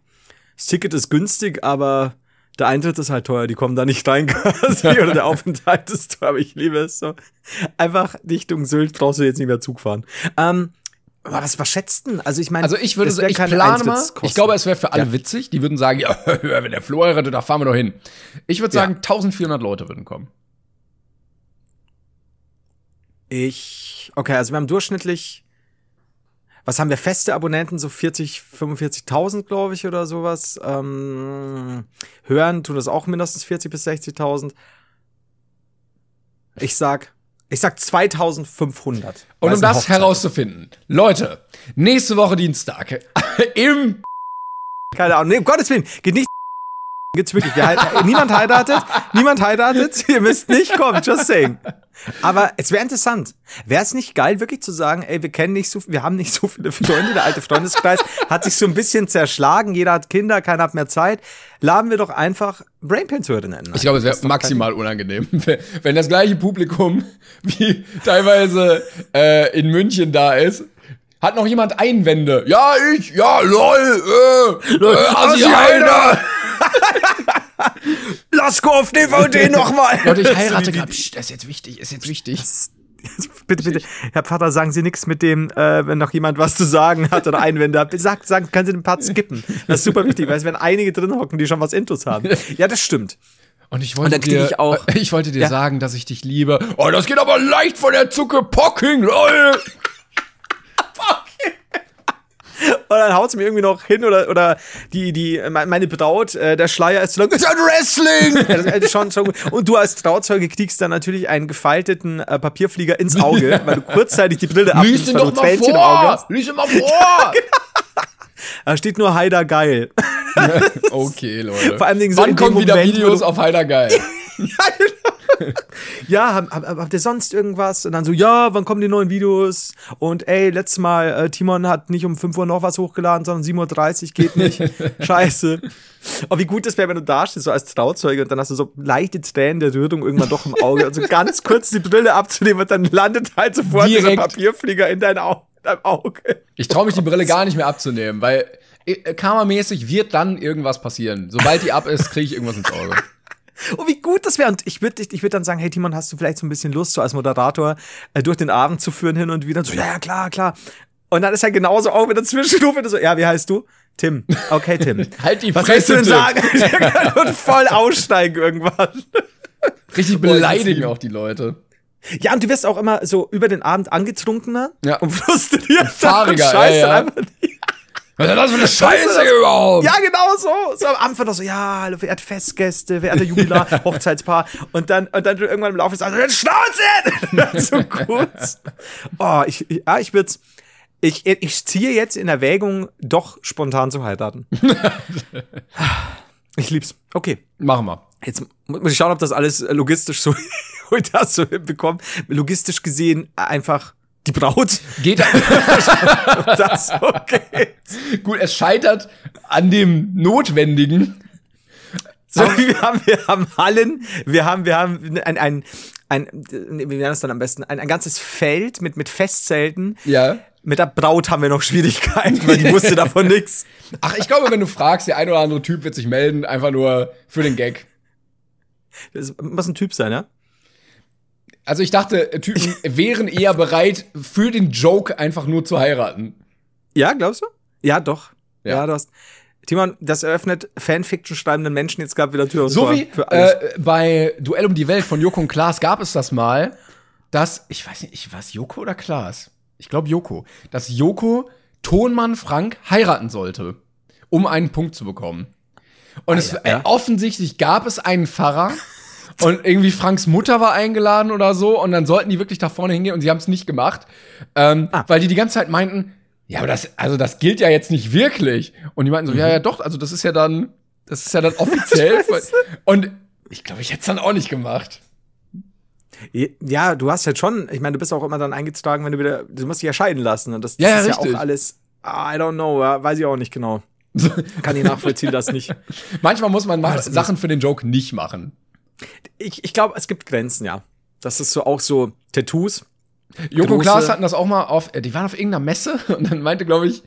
[SPEAKER 3] das Ticket ist günstig, aber der Eintritt ist halt teuer, die kommen da nicht rein quasi, oder der Aufenthalt ist teuer, aber ich liebe es so. Einfach Richtung Sylt brauchst du jetzt nicht mehr Zug fahren. Ähm, aber was, was schätzt denn? Also ich meine,
[SPEAKER 2] Also ich würde ich
[SPEAKER 3] keine
[SPEAKER 2] plane mal, ich glaube, es wäre für alle
[SPEAKER 3] Ja.
[SPEAKER 2] witzig. Die würden sagen, ja, wenn der Flo heiratet, da fahren wir doch hin. Ich würde
[SPEAKER 3] Ja.
[SPEAKER 2] sagen, 1400 Leute würden kommen.
[SPEAKER 3] Ich, okay, also wir haben durchschnittlich, was haben wir, feste Abonnenten, so 40, 45.000, glaube ich, oder sowas. Ähm, hören tun das auch mindestens 40 bis 60.000. Ich sag, ich sag 2500.
[SPEAKER 2] Und um das
[SPEAKER 3] Hochzeit
[SPEAKER 2] herauszufinden, Leute, nächste Woche Dienstag im.
[SPEAKER 3] Keine Ahnung, nee, um Gottes Willen, geht nicht gibt's wirklich. Wir niemand heiratet, niemand heiratet, ihr müsst nicht kommen, just saying. Aber es wäre interessant. Wäre es nicht geil, wirklich zu sagen, ey, wir kennen nicht so, wir haben nicht so viele Freunde, der alte Freundeskreis hat sich so ein bisschen zerschlagen, jeder hat Kinder, keiner hat mehr Zeit. Laden wir doch einfach Brainpain-Hörerinnen ein.
[SPEAKER 2] Ich glaube, es wäre maximal unangenehm, wenn- das gleiche Publikum wie teilweise äh, in München da ist. Hat noch jemand Einwände? Ja, ich, ja, lol, äh, äh, Assi Heider.
[SPEAKER 3] Laskov, DVD nochmal!
[SPEAKER 2] Leute, ich heirate gerade. Das ist jetzt wichtig, ist jetzt wichtig.
[SPEAKER 3] Bitte, bitte, Herr Pfarrer, sagen Sie nichts mit dem, äh, wenn noch jemand was zu sagen hat oder Einwände hat. Sagt, sagen, können Sie den Part skippen. Das ist super wichtig, weil es werden einige drin hocken, die schon was Intus haben. Ja, das stimmt.
[SPEAKER 2] Und ich
[SPEAKER 3] Und
[SPEAKER 2] wollte
[SPEAKER 3] krieg
[SPEAKER 2] dir,
[SPEAKER 3] ich auch-
[SPEAKER 2] ich wollte dir
[SPEAKER 3] Ja.
[SPEAKER 2] sagen, dass ich dich liebe. Oh, das geht aber leicht von der Zucke Pocking, lol.
[SPEAKER 3] Und dann haut's mir irgendwie noch hin oder, oder die, die, me- meine Braut, äh, der Schleier ist zu lang. Das ist ein Wrestling! ja, das ist schon, schon. Und du als Trauzeuge kriegst dann natürlich einen gefalteten äh, Papierflieger ins Auge, weil du kurzzeitig die Brille
[SPEAKER 2] Lies
[SPEAKER 3] abnimmst,
[SPEAKER 2] ihn
[SPEAKER 3] weil du
[SPEAKER 2] doch mal
[SPEAKER 3] Auge
[SPEAKER 2] vor.
[SPEAKER 3] hast.
[SPEAKER 2] Lies ihn mal vor.
[SPEAKER 3] Da steht nur Heider geil.
[SPEAKER 2] okay, Leute.
[SPEAKER 3] Vor allen Dingen so
[SPEAKER 2] Wann kommen wieder
[SPEAKER 3] Moment,
[SPEAKER 2] Videos auf Heider geil?
[SPEAKER 3] ja, hab, hab, habt ihr sonst irgendwas? Und dann so, ja, wann kommen die neuen Videos? Und ey, letztes Mal, äh, Timon hat nicht um 5 Uhr noch was hochgeladen, sondern 7.30 Uhr, geht nicht. Scheiße. Oh, wie gut das wäre, wenn du da stehst, so als Trauzeuge, und dann hast du so leichte Tränen der Rührung irgendwann doch im Auge. Also ganz kurz die Brille abzunehmen und dann landet halt sofort dieser
[SPEAKER 2] Direkt.
[SPEAKER 3] Papierflieger in dein Au deinem Auge.
[SPEAKER 2] Ich traue mich die Brille gar nicht mehr abzunehmen, weil äh, karmamäßig wird dann irgendwas passieren. Sobald die ab ist, kriege ich irgendwas ins Auge.
[SPEAKER 3] Oh, wie gut das wäre. Und ich würde ich würd dann sagen, hey Timon, hast du vielleicht so ein bisschen Lust, so als Moderator äh, durch den Abend zu führen hin und wieder? Und so, ja, ja, klar, klar. Und dann ist er genauso auch wieder Zwischenruf, wenn du so, ja, wie heißt du? Tim. Okay, Tim.
[SPEAKER 2] Halt die
[SPEAKER 3] Was willst du denn
[SPEAKER 2] Fresse,
[SPEAKER 3] sagen? und voll aussteigen irgendwann.
[SPEAKER 2] Richtig beleidigen auch die Leute.
[SPEAKER 3] Ja, und du wirst auch immer so über den Abend angetrunkener
[SPEAKER 2] Ja.
[SPEAKER 3] und frustriert.
[SPEAKER 2] fahriger,
[SPEAKER 3] und scheißt
[SPEAKER 2] ja, ja.
[SPEAKER 3] einfach nicht.
[SPEAKER 2] Was ist das für eine Scheiße überhaupt?
[SPEAKER 3] Ja, genau so. So am Anfang noch so, ja, hallo, verehrte Festgäste, verehrter Jubilar, Hochzeitspaar. Und dann, und dann irgendwann im Laufe des Abends, Schnauze! so gut. Oh, ich, ich- ja, ich würde ich, ich ziehe jetzt in Erwägung, doch spontan zu heiraten. ich lieb's. Okay.
[SPEAKER 2] Machen wir.
[SPEAKER 3] Jetzt mu- muss ich schauen, ob das alles logistisch so, das so hinbekomme. Logistisch gesehen einfach die Braut.
[SPEAKER 2] Geht
[SPEAKER 3] das okay.
[SPEAKER 2] gut, es scheitert an dem Notwendigen.
[SPEAKER 3] So, wir haben, wir haben Hallen, wir haben, wir haben ein, ein, ein, wie nennen das dann am besten? Ein, ein ganzes Feld mit, mit Festzelten.
[SPEAKER 2] Ja.
[SPEAKER 3] Mit der Braut haben wir noch Schwierigkeiten, weil die wusste davon nix.
[SPEAKER 2] Ach, ich glaube, wenn du fragst, der ein oder andere Typ wird sich melden, einfach nur für den Gag.
[SPEAKER 3] Das muss ein Typ sein, ja?
[SPEAKER 2] Also ich dachte, Typen wären eher bereit, für den Joke einfach nur zu heiraten.
[SPEAKER 3] Ja, glaubst du? Ja, doch.
[SPEAKER 2] Ja.
[SPEAKER 3] Ja, du hast. Timon, das eröffnet Fanfiction schreibenden Menschen jetzt gerade wieder Tür und
[SPEAKER 2] So
[SPEAKER 3] Tor
[SPEAKER 2] wie
[SPEAKER 3] für alles.
[SPEAKER 2] äh, bei Duell um die Welt von Joko und Klaas gab es das mal, dass, ich weiß nicht, ich weiß Joko oder Klaas? Ich glaube Joko, dass Joko Tonmann Frank heiraten sollte, um einen Punkt zu bekommen. Und es,
[SPEAKER 3] Ah, ja.
[SPEAKER 2] äh, offensichtlich gab es einen Pfarrer. Und irgendwie Franks Mutter war eingeladen oder so. Und dann sollten die wirklich da vorne hingehen und sie haben es nicht gemacht. Ähm,
[SPEAKER 3] Ah.
[SPEAKER 2] Weil die die ganze Zeit meinten, ja, aber das, also das gilt ja jetzt nicht wirklich. Und die meinten so, ja,
[SPEAKER 3] Mhm.
[SPEAKER 2] ja, doch, also das ist ja dann, das ist ja dann offiziell. und ich glaube, ich hätte es dann auch nicht gemacht.
[SPEAKER 3] Ja, du hast halt schon, ich meine, du bist auch immer dann eingetragen, wenn du wieder, du musst dich ja scheiden lassen. Und das, das
[SPEAKER 2] Ja, ja,
[SPEAKER 3] ist
[SPEAKER 2] richtig.
[SPEAKER 3] ja auch alles, I don't know, ja, weiß ich auch nicht genau. Kann ich nachvollziehen, das nicht.
[SPEAKER 2] Manchmal muss man
[SPEAKER 3] Alles gut.
[SPEAKER 2] Sachen für den Joke nicht machen.
[SPEAKER 3] Ich, ich glaube, es gibt Grenzen, ja. Das ist so auch so Tattoos.
[SPEAKER 2] Joko
[SPEAKER 3] Große-
[SPEAKER 2] Klaas hatten das auch mal auf, äh, die waren auf irgendeiner Messe und dann meinte, glaube ich,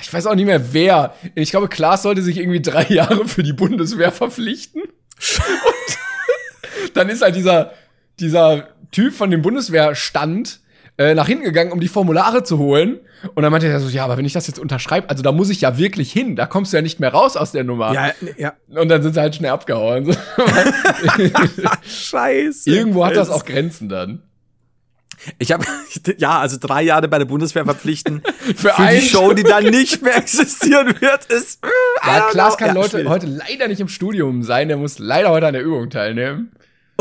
[SPEAKER 2] ich weiß auch nicht mehr wer. Ich glaube, Klaas sollte sich irgendwie drei Jahre für die Bundeswehr verpflichten. Und dann ist halt dieser, dieser Typ von dem Bundeswehrstand äh, nach hinten gegangen, um die Formulare zu holen. Und dann meinte er so, ja, aber wenn ich das jetzt unterschreibe, also da muss ich ja wirklich hin, da kommst du ja nicht mehr raus aus der Nummer.
[SPEAKER 3] Ja, ja.
[SPEAKER 2] Und dann sind sie halt schnell abgehauen.
[SPEAKER 3] Scheiße.
[SPEAKER 2] Irgendwo hat das auch Grenzen dann.
[SPEAKER 3] Ich habe ja, also drei Jahre bei der Bundeswehr verpflichten
[SPEAKER 2] Für
[SPEAKER 3] für die Show, die dann nicht mehr existieren wird, ist.
[SPEAKER 2] Ja, Klaas kann
[SPEAKER 3] Ja,
[SPEAKER 2] Leute heute leider nicht im Studium sein, der muss leider heute an der Übung teilnehmen.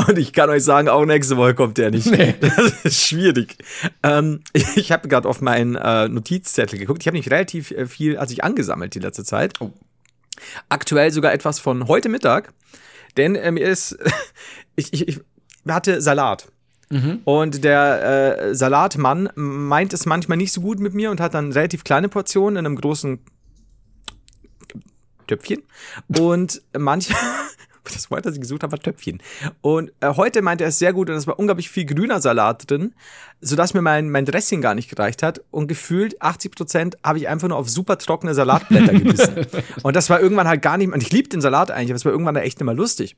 [SPEAKER 3] Und ich kann euch sagen, auch nächste Woche kommt der nicht.
[SPEAKER 2] Nee.
[SPEAKER 3] Das ist schwierig. Ähm, ich habe gerade auf meinen äh, Notizzettel geguckt. Ich habe nicht relativ äh, viel, als ich angesammelt die letzte Zeit.
[SPEAKER 2] Oh.
[SPEAKER 3] Aktuell sogar etwas von heute Mittag. Denn äh, mir ist, ich, ich, ich hatte Salat. Und der äh, Salatmann meint es manchmal nicht so gut mit mir und hat dann relativ kleine Portionen in einem großen Töpfchen. Und manche, das Wort, das ich gesucht habe, war Töpfchen. Und äh, heute meinte er es sehr gut und es war unglaublich viel grüner Salat drin, sodass mir mein, mein Dressing gar nicht gereicht hat. Und gefühlt 80 Prozent habe ich einfach nur auf super trockene Salatblätter gebissen. und das war irgendwann halt gar nicht mehr, und ich liebe den Salat eigentlich, aber es war irgendwann echt nicht mehr lustig.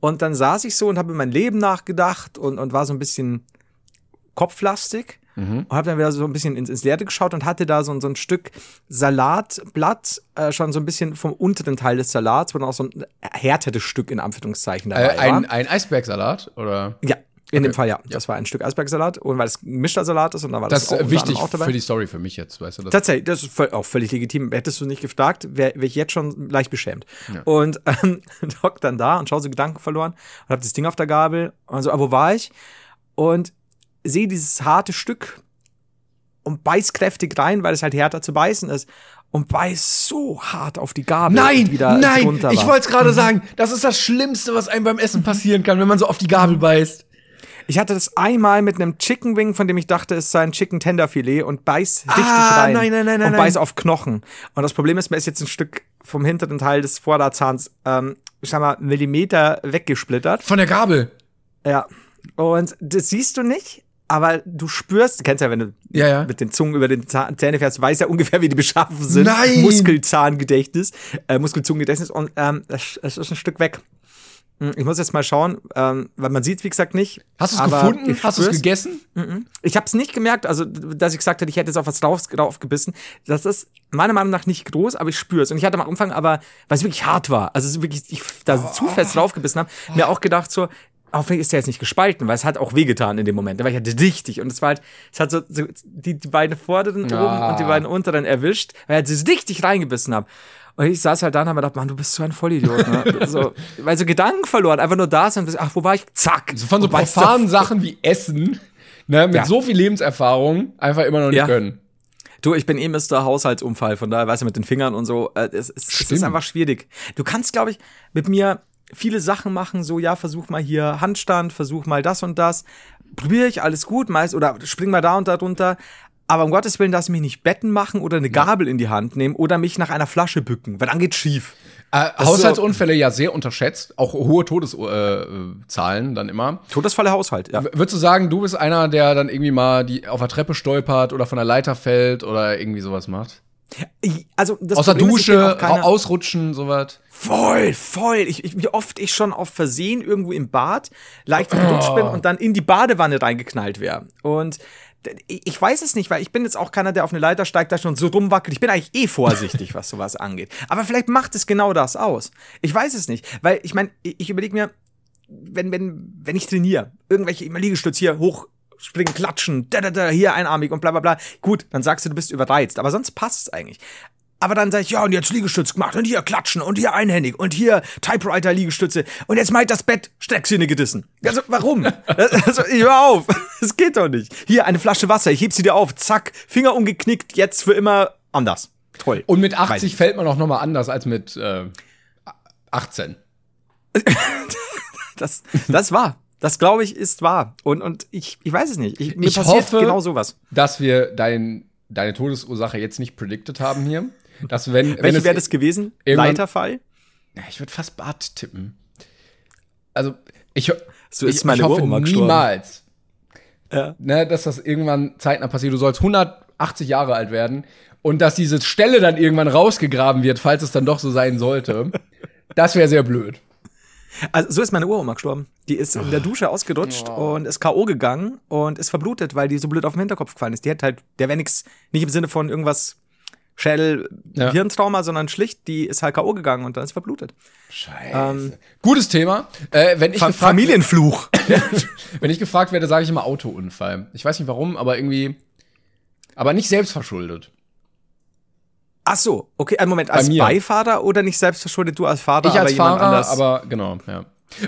[SPEAKER 3] Und dann saß ich so und habe über mein Leben nachgedacht und, und war so ein bisschen kopflastig. Und habe dann wieder so ein bisschen ins, ins Leere geschaut und hatte da so, so ein Stück Salatblatt, äh, schon so ein bisschen vom unteren Teil des Salats, wo dann auch so ein härteres Stück in Anführungszeichen dabei
[SPEAKER 2] Äh, ein,
[SPEAKER 3] war.
[SPEAKER 2] ein Eisbergsalat oder?
[SPEAKER 3] Ja, in dem
[SPEAKER 2] Okay.
[SPEAKER 3] Fall ja. Das war ein Stück Eisbergsalat und weil es ein gemischter Salat ist und dann war das,
[SPEAKER 2] Das
[SPEAKER 3] auch
[SPEAKER 2] ist
[SPEAKER 3] unter
[SPEAKER 2] wichtig
[SPEAKER 3] auch dabei.
[SPEAKER 2] für die Story für mich jetzt, weißt du das?
[SPEAKER 3] Tatsächlich, das ist auch völlig legitim. Hättest du nicht gefragt, wäre wär ich jetzt schon leicht beschämt. Und ähm, hock dann da und schau so Gedanken verloren und hab das Ding auf der Gabel und so, ah, wo war ich? Und sehe dieses harte Stück und beiß kräftig rein, weil es halt härter zu beißen ist. Und beiß so hart auf die Gabel.
[SPEAKER 2] Nein, nein, ich wollte es gerade sagen, das ist das Schlimmste, was einem beim Essen passieren kann, wenn man so auf die Gabel beißt.
[SPEAKER 3] Ich hatte das einmal mit einem Chicken Wing, von dem ich dachte, es sei ein Chicken Tender Filet und beiß richtig
[SPEAKER 2] Ah,
[SPEAKER 3] rein.
[SPEAKER 2] nein, nein, nein, nein,
[SPEAKER 3] Und beiß auf Knochen. Und das Problem ist, mir ist jetzt ein Stück vom hinteren Teil des Vorderzahns, ähm, ich sag mal, Millimeter weggesplittert.
[SPEAKER 2] Von der Gabel.
[SPEAKER 3] Ja. Und das siehst du nicht, aber du spürst, du kennst ja, wenn du
[SPEAKER 2] Ja, ja.
[SPEAKER 3] mit den Zungen über den Zahn, Zähne fährst, du weißt ja ungefähr, wie die beschaffen sind.
[SPEAKER 2] Nein!
[SPEAKER 3] Muskelzahngedächtnis, äh, Muskelzungengedächtnis und ähm, es, es ist ein Stück weg. Hm, Ich muss jetzt mal schauen, ähm, weil man sieht, wie gesagt, nicht.
[SPEAKER 2] Hast du es gefunden? Hast du es gegessen?
[SPEAKER 3] Ich habe es nicht gemerkt, also dass ich gesagt hätte, ich hätte jetzt auf was drauf, draufgebissen. Das ist meiner Meinung nach nicht groß, aber ich spüre es. Und ich hatte am Anfang aber, weil es wirklich hart war, also wirklich, ich da zu fest draufgebissen habe, mir auch gedacht so, hoffentlich ist der jetzt nicht gespalten, weil es hat auch wehgetan in dem Moment. Da war ich halt richtig und es war halt, es hat so, so die, die beiden vorderen
[SPEAKER 2] Ah.
[SPEAKER 3] oben und die beiden unteren erwischt, weil ich halt so richtig reingebissen habe. Und ich saß halt da und habe mir gedacht, Mann, du bist so ein Vollidiot. Ne? so, weil so Gedanken verloren, einfach nur da sind, ach, wo war ich? Zack.
[SPEAKER 2] So von so profanen Sachen wie Essen, ne, mit
[SPEAKER 3] Ja.
[SPEAKER 2] so viel Lebenserfahrung, einfach immer noch nicht
[SPEAKER 3] Ja.
[SPEAKER 2] können.
[SPEAKER 3] Du, ich bin eh Mr. Haushaltsunfall, von daher, weißt du, mit den Fingern und so, äh, es, es, es ist einfach schwierig. Du kannst, glaube ich, mit mir viele Sachen machen, so, ja, versuch mal hier Handstand, versuch mal das und das. Probiere ich, alles gut, meist, oder spring mal da und da drunter. Aber um Gottes Willen, dass mich nicht Betten machen oder eine Gabel in die Hand nehmen oder mich nach einer Flasche bücken, weil dann geht's schief.
[SPEAKER 2] Äh,
[SPEAKER 3] ist
[SPEAKER 2] Haushaltsunfälle ja sehr unterschätzt, auch hohe Todeszahlen äh, dann immer.
[SPEAKER 3] Todesfalle Haushalt, ja.
[SPEAKER 2] W- Würdest du sagen, du bist einer, der dann irgendwie mal die auf der Treppe stolpert oder von der Leiter fällt oder irgendwie sowas macht?
[SPEAKER 3] Also, das
[SPEAKER 2] Aus der
[SPEAKER 3] Problem ist,
[SPEAKER 2] Dusche, ra- ausrutschen, sowas.
[SPEAKER 3] Voll, voll. Ich, ich, wie oft ich schon auf Versehen irgendwo im Bad leicht gerutscht bin und dann in die Badewanne reingeknallt wäre. Und ich weiß es nicht, weil ich bin jetzt auch keiner, der auf eine Leiter steigt, da schon so rumwackelt. Ich bin eigentlich eh vorsichtig, was sowas angeht. Aber vielleicht macht es genau das aus. Ich weiß es nicht, weil ich meine, ich, ich überlege mir, wenn, wenn, wenn ich trainiere, irgendwelche immer Liegestütz hier hoch springen, klatschen, da, da, da, hier einarmig und bla bla bla. Gut, dann sagst du, du bist überreizt. Aber sonst passt es eigentlich. Aber dann sag ich, ja, und jetzt Liegestütz gemacht und hier klatschen und hier einhändig und hier Typewriter-Liegestütze und jetzt meint das Bett Streckzähne gedissen. Also, warum? also, ich hör auf. Das geht doch nicht. Hier, eine Flasche Wasser, ich heb sie dir auf, zack, Finger umgeknickt, jetzt für immer anders. Toll.
[SPEAKER 2] Und mit 80 fällt man auch noch mal anders als mit äh, 18.
[SPEAKER 3] Das, das war. Das glaube ich ist wahr. Und, und ich, ich weiß es nicht. Ich, mir
[SPEAKER 2] Ich
[SPEAKER 3] passiert
[SPEAKER 2] hoffe-
[SPEAKER 3] genau sowas.
[SPEAKER 2] Dass wir dein, deine Todesursache jetzt nicht predicted haben hier. Dass wenn, wenn
[SPEAKER 3] Welche wäre das gewesen? Leiterfall?
[SPEAKER 2] Ja, ich würde fast Bart tippen. Also, ich,
[SPEAKER 3] So ist
[SPEAKER 2] ich,
[SPEAKER 3] meine
[SPEAKER 2] ich hoffe
[SPEAKER 3] gestorben.
[SPEAKER 2] niemals,
[SPEAKER 3] Ja.
[SPEAKER 2] ne, dass das irgendwann zeitnah passiert. Du sollst 180 Jahre alt werden und dass diese Stelle dann irgendwann rausgegraben wird, falls es dann doch so sein sollte. Das wäre sehr blöd.
[SPEAKER 3] Also so ist meine Uroma gestorben. Die ist in der Dusche ausgerutscht und ist K.O. gegangen und ist verblutet, weil die so blöd auf den Hinterkopf gefallen ist. Die hat halt, der wäre nix, nicht im Sinne von irgendwas Schädel,
[SPEAKER 2] Ja.
[SPEAKER 3] Hirntrauma, sondern schlicht, die ist halt K.O. gegangen und dann ist verblutet.
[SPEAKER 2] Scheiße.
[SPEAKER 3] Ähm,
[SPEAKER 2] Gutes Thema. Äh, wenn, ich
[SPEAKER 3] Fa
[SPEAKER 2] gefragt,
[SPEAKER 3] Familienfluch.
[SPEAKER 2] wenn ich gefragt werde, sage ich immer Autounfall. Ich weiß nicht warum, aber irgendwie. Aber nicht selbstverschuldet.
[SPEAKER 3] Ach so, okay, einen Moment, als
[SPEAKER 2] mir.
[SPEAKER 3] Beifahrer oder nicht selbstverschuldet, du als Fahrer,
[SPEAKER 2] Ich als
[SPEAKER 3] jemand
[SPEAKER 2] Fahrer,
[SPEAKER 3] anders?
[SPEAKER 2] aber genau, ja.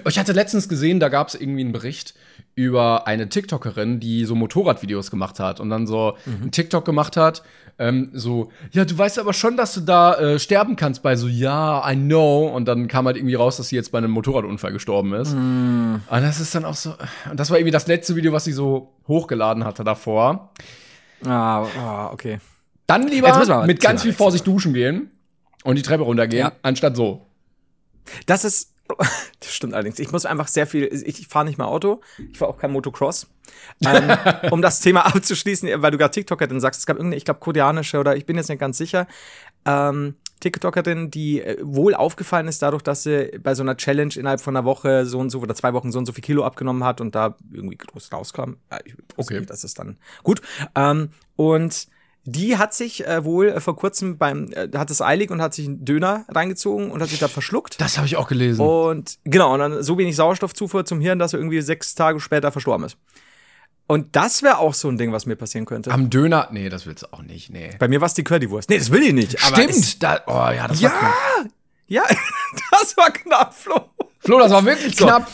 [SPEAKER 2] Ich hatte letztens gesehen, da gab es irgendwie einen Bericht über eine TikTokerin, die so Motorradvideos gemacht hat und dann so
[SPEAKER 3] Mhm.
[SPEAKER 2] einen TikTok gemacht hat, ähm, so, ja, du weißt aber schon, dass du da äh, sterben kannst bei so, ja, I know. Und dann kam halt irgendwie raus, dass sie jetzt bei einem Motorradunfall gestorben ist.
[SPEAKER 3] Mhm.
[SPEAKER 2] Und das ist dann auch so, und das war irgendwie das letzte Video, was sie so hochgeladen hatte davor.
[SPEAKER 3] ah, ah, okay.
[SPEAKER 2] Dann lieber mit ganz viel Vorsicht duschen gehen und die Treppe runtergehen,
[SPEAKER 3] Ja.
[SPEAKER 2] anstatt so.
[SPEAKER 3] Das ist, das stimmt allerdings. Ich muss einfach sehr viel, ich, fahre nicht mehr Auto, ich fahre auch kein Motocross. ähm, um das Thema abzuschließen, weil du gerade TikTokerin sagst, es gab irgendeine, ich glaube, koreanische oder ich bin jetzt nicht ganz sicher, ähm, TikTokerin, die äh, wohl aufgefallen ist dadurch, dass sie bei so einer Challenge innerhalb von einer Woche so und so oder zwei Wochen so und so viel Kilo abgenommen hat und da irgendwie groß rauskam. Ich
[SPEAKER 2] Okay.
[SPEAKER 3] nicht, das ist dann gut. Ähm, und die hat sich äh, wohl äh, vor kurzem beim, äh, hat es eilig und hat sich einen Döner reingezogen und hat sich da verschluckt.
[SPEAKER 2] Das habe ich auch gelesen.
[SPEAKER 3] Und genau, und dann so wenig Sauerstoffzufuhr zum Hirn, dass er irgendwie sechs Tage später verstorben ist. Und das wäre auch so ein Ding, was mir passieren könnte.
[SPEAKER 2] Am Döner, nee, das willst du auch nicht, nee.
[SPEAKER 3] Bei mir war es die Currywurst. Nee, das will ich nicht. es-
[SPEAKER 2] Stimmt, da, oh ja, das war
[SPEAKER 3] Ja,
[SPEAKER 2] knapp.
[SPEAKER 3] ja, das war knapp, Flo.
[SPEAKER 2] Flo, das war wirklich
[SPEAKER 3] So.
[SPEAKER 2] knapp.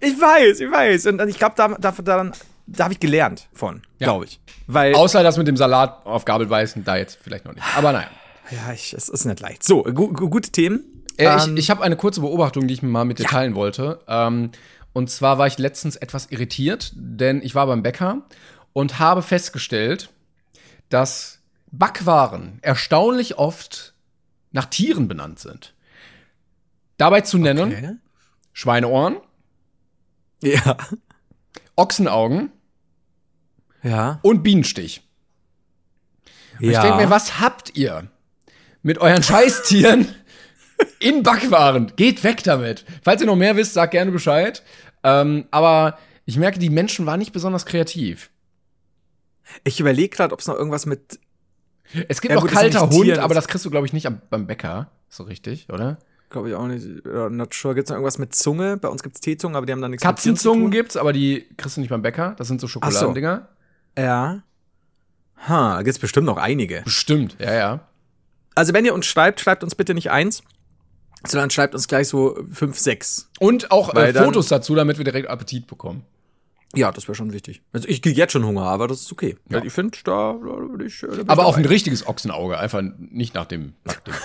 [SPEAKER 3] Ich weiß, ich weiß. Und ich glaube, da, da, daran, da habe ich gelernt von,
[SPEAKER 2] Ja.
[SPEAKER 3] glaube ich. Weil,
[SPEAKER 2] Außer das mit dem Salat auf Gabel beißen, da jetzt vielleicht noch nicht. Aber nein.
[SPEAKER 3] ja, ich, es ist nicht leicht. So, gu gu gute Themen.
[SPEAKER 2] Äh,
[SPEAKER 3] Ähm,
[SPEAKER 2] ich ich habe eine kurze Beobachtung, die ich mal mit dir teilen wollte. Ähm, und zwar war ich letztens etwas irritiert, denn ich war beim Bäcker und habe festgestellt, dass Backwaren erstaunlich oft nach Tieren benannt sind. Dabei zu nennen
[SPEAKER 3] Okay.
[SPEAKER 2] Schweineohren,
[SPEAKER 3] Ja.
[SPEAKER 2] Ochsenaugen
[SPEAKER 3] Ja.
[SPEAKER 2] und Bienenstich. Und
[SPEAKER 3] ja.
[SPEAKER 2] Ich denke mir, was habt ihr mit euren Scheißtieren in Backwaren? Geht weg damit. Falls ihr noch mehr wisst, sagt gerne Bescheid. Ähm, aber ich merke, die Menschen waren nicht besonders kreativ.
[SPEAKER 3] Ich überlege gerade, ob es noch irgendwas mit.
[SPEAKER 2] Es gibt
[SPEAKER 3] Ja,
[SPEAKER 2] noch
[SPEAKER 3] gut,
[SPEAKER 2] kalter Hund,
[SPEAKER 3] Tiere,
[SPEAKER 2] aber
[SPEAKER 3] das-
[SPEAKER 2] kriegst du, glaube ich, nicht am, beim Bäcker. So richtig, oder?
[SPEAKER 3] Glaube ich auch nicht. Not sure. Gibt es noch irgendwas mit Zunge? Bei uns gibt es Teezungen, aber die haben dann nichts Tieren
[SPEAKER 2] Katzenzungen gibt's, aber die kriegst du nicht beim Bäcker. Das sind so Schokoladendinger.
[SPEAKER 3] Ja. Ha, gibt's bestimmt noch einige.
[SPEAKER 2] Bestimmt, ja, ja.
[SPEAKER 3] Also wenn ihr uns schreibt, schreibt uns bitte nicht eins, sondern schreibt uns gleich so fünf, sechs.
[SPEAKER 2] Und auch äh, Fotos dazu, damit wir direkt Appetit bekommen.
[SPEAKER 3] Ja, das wäre schon wichtig. Also ich kriege jetzt schon Hunger, aber das ist okay.
[SPEAKER 2] Ja.
[SPEAKER 3] Ich finde, da, da würde ich. Da bin ich
[SPEAKER 2] Aber auch ein
[SPEAKER 3] dabei.
[SPEAKER 2] richtiges Ochsenauge, einfach nicht nach dem Backding.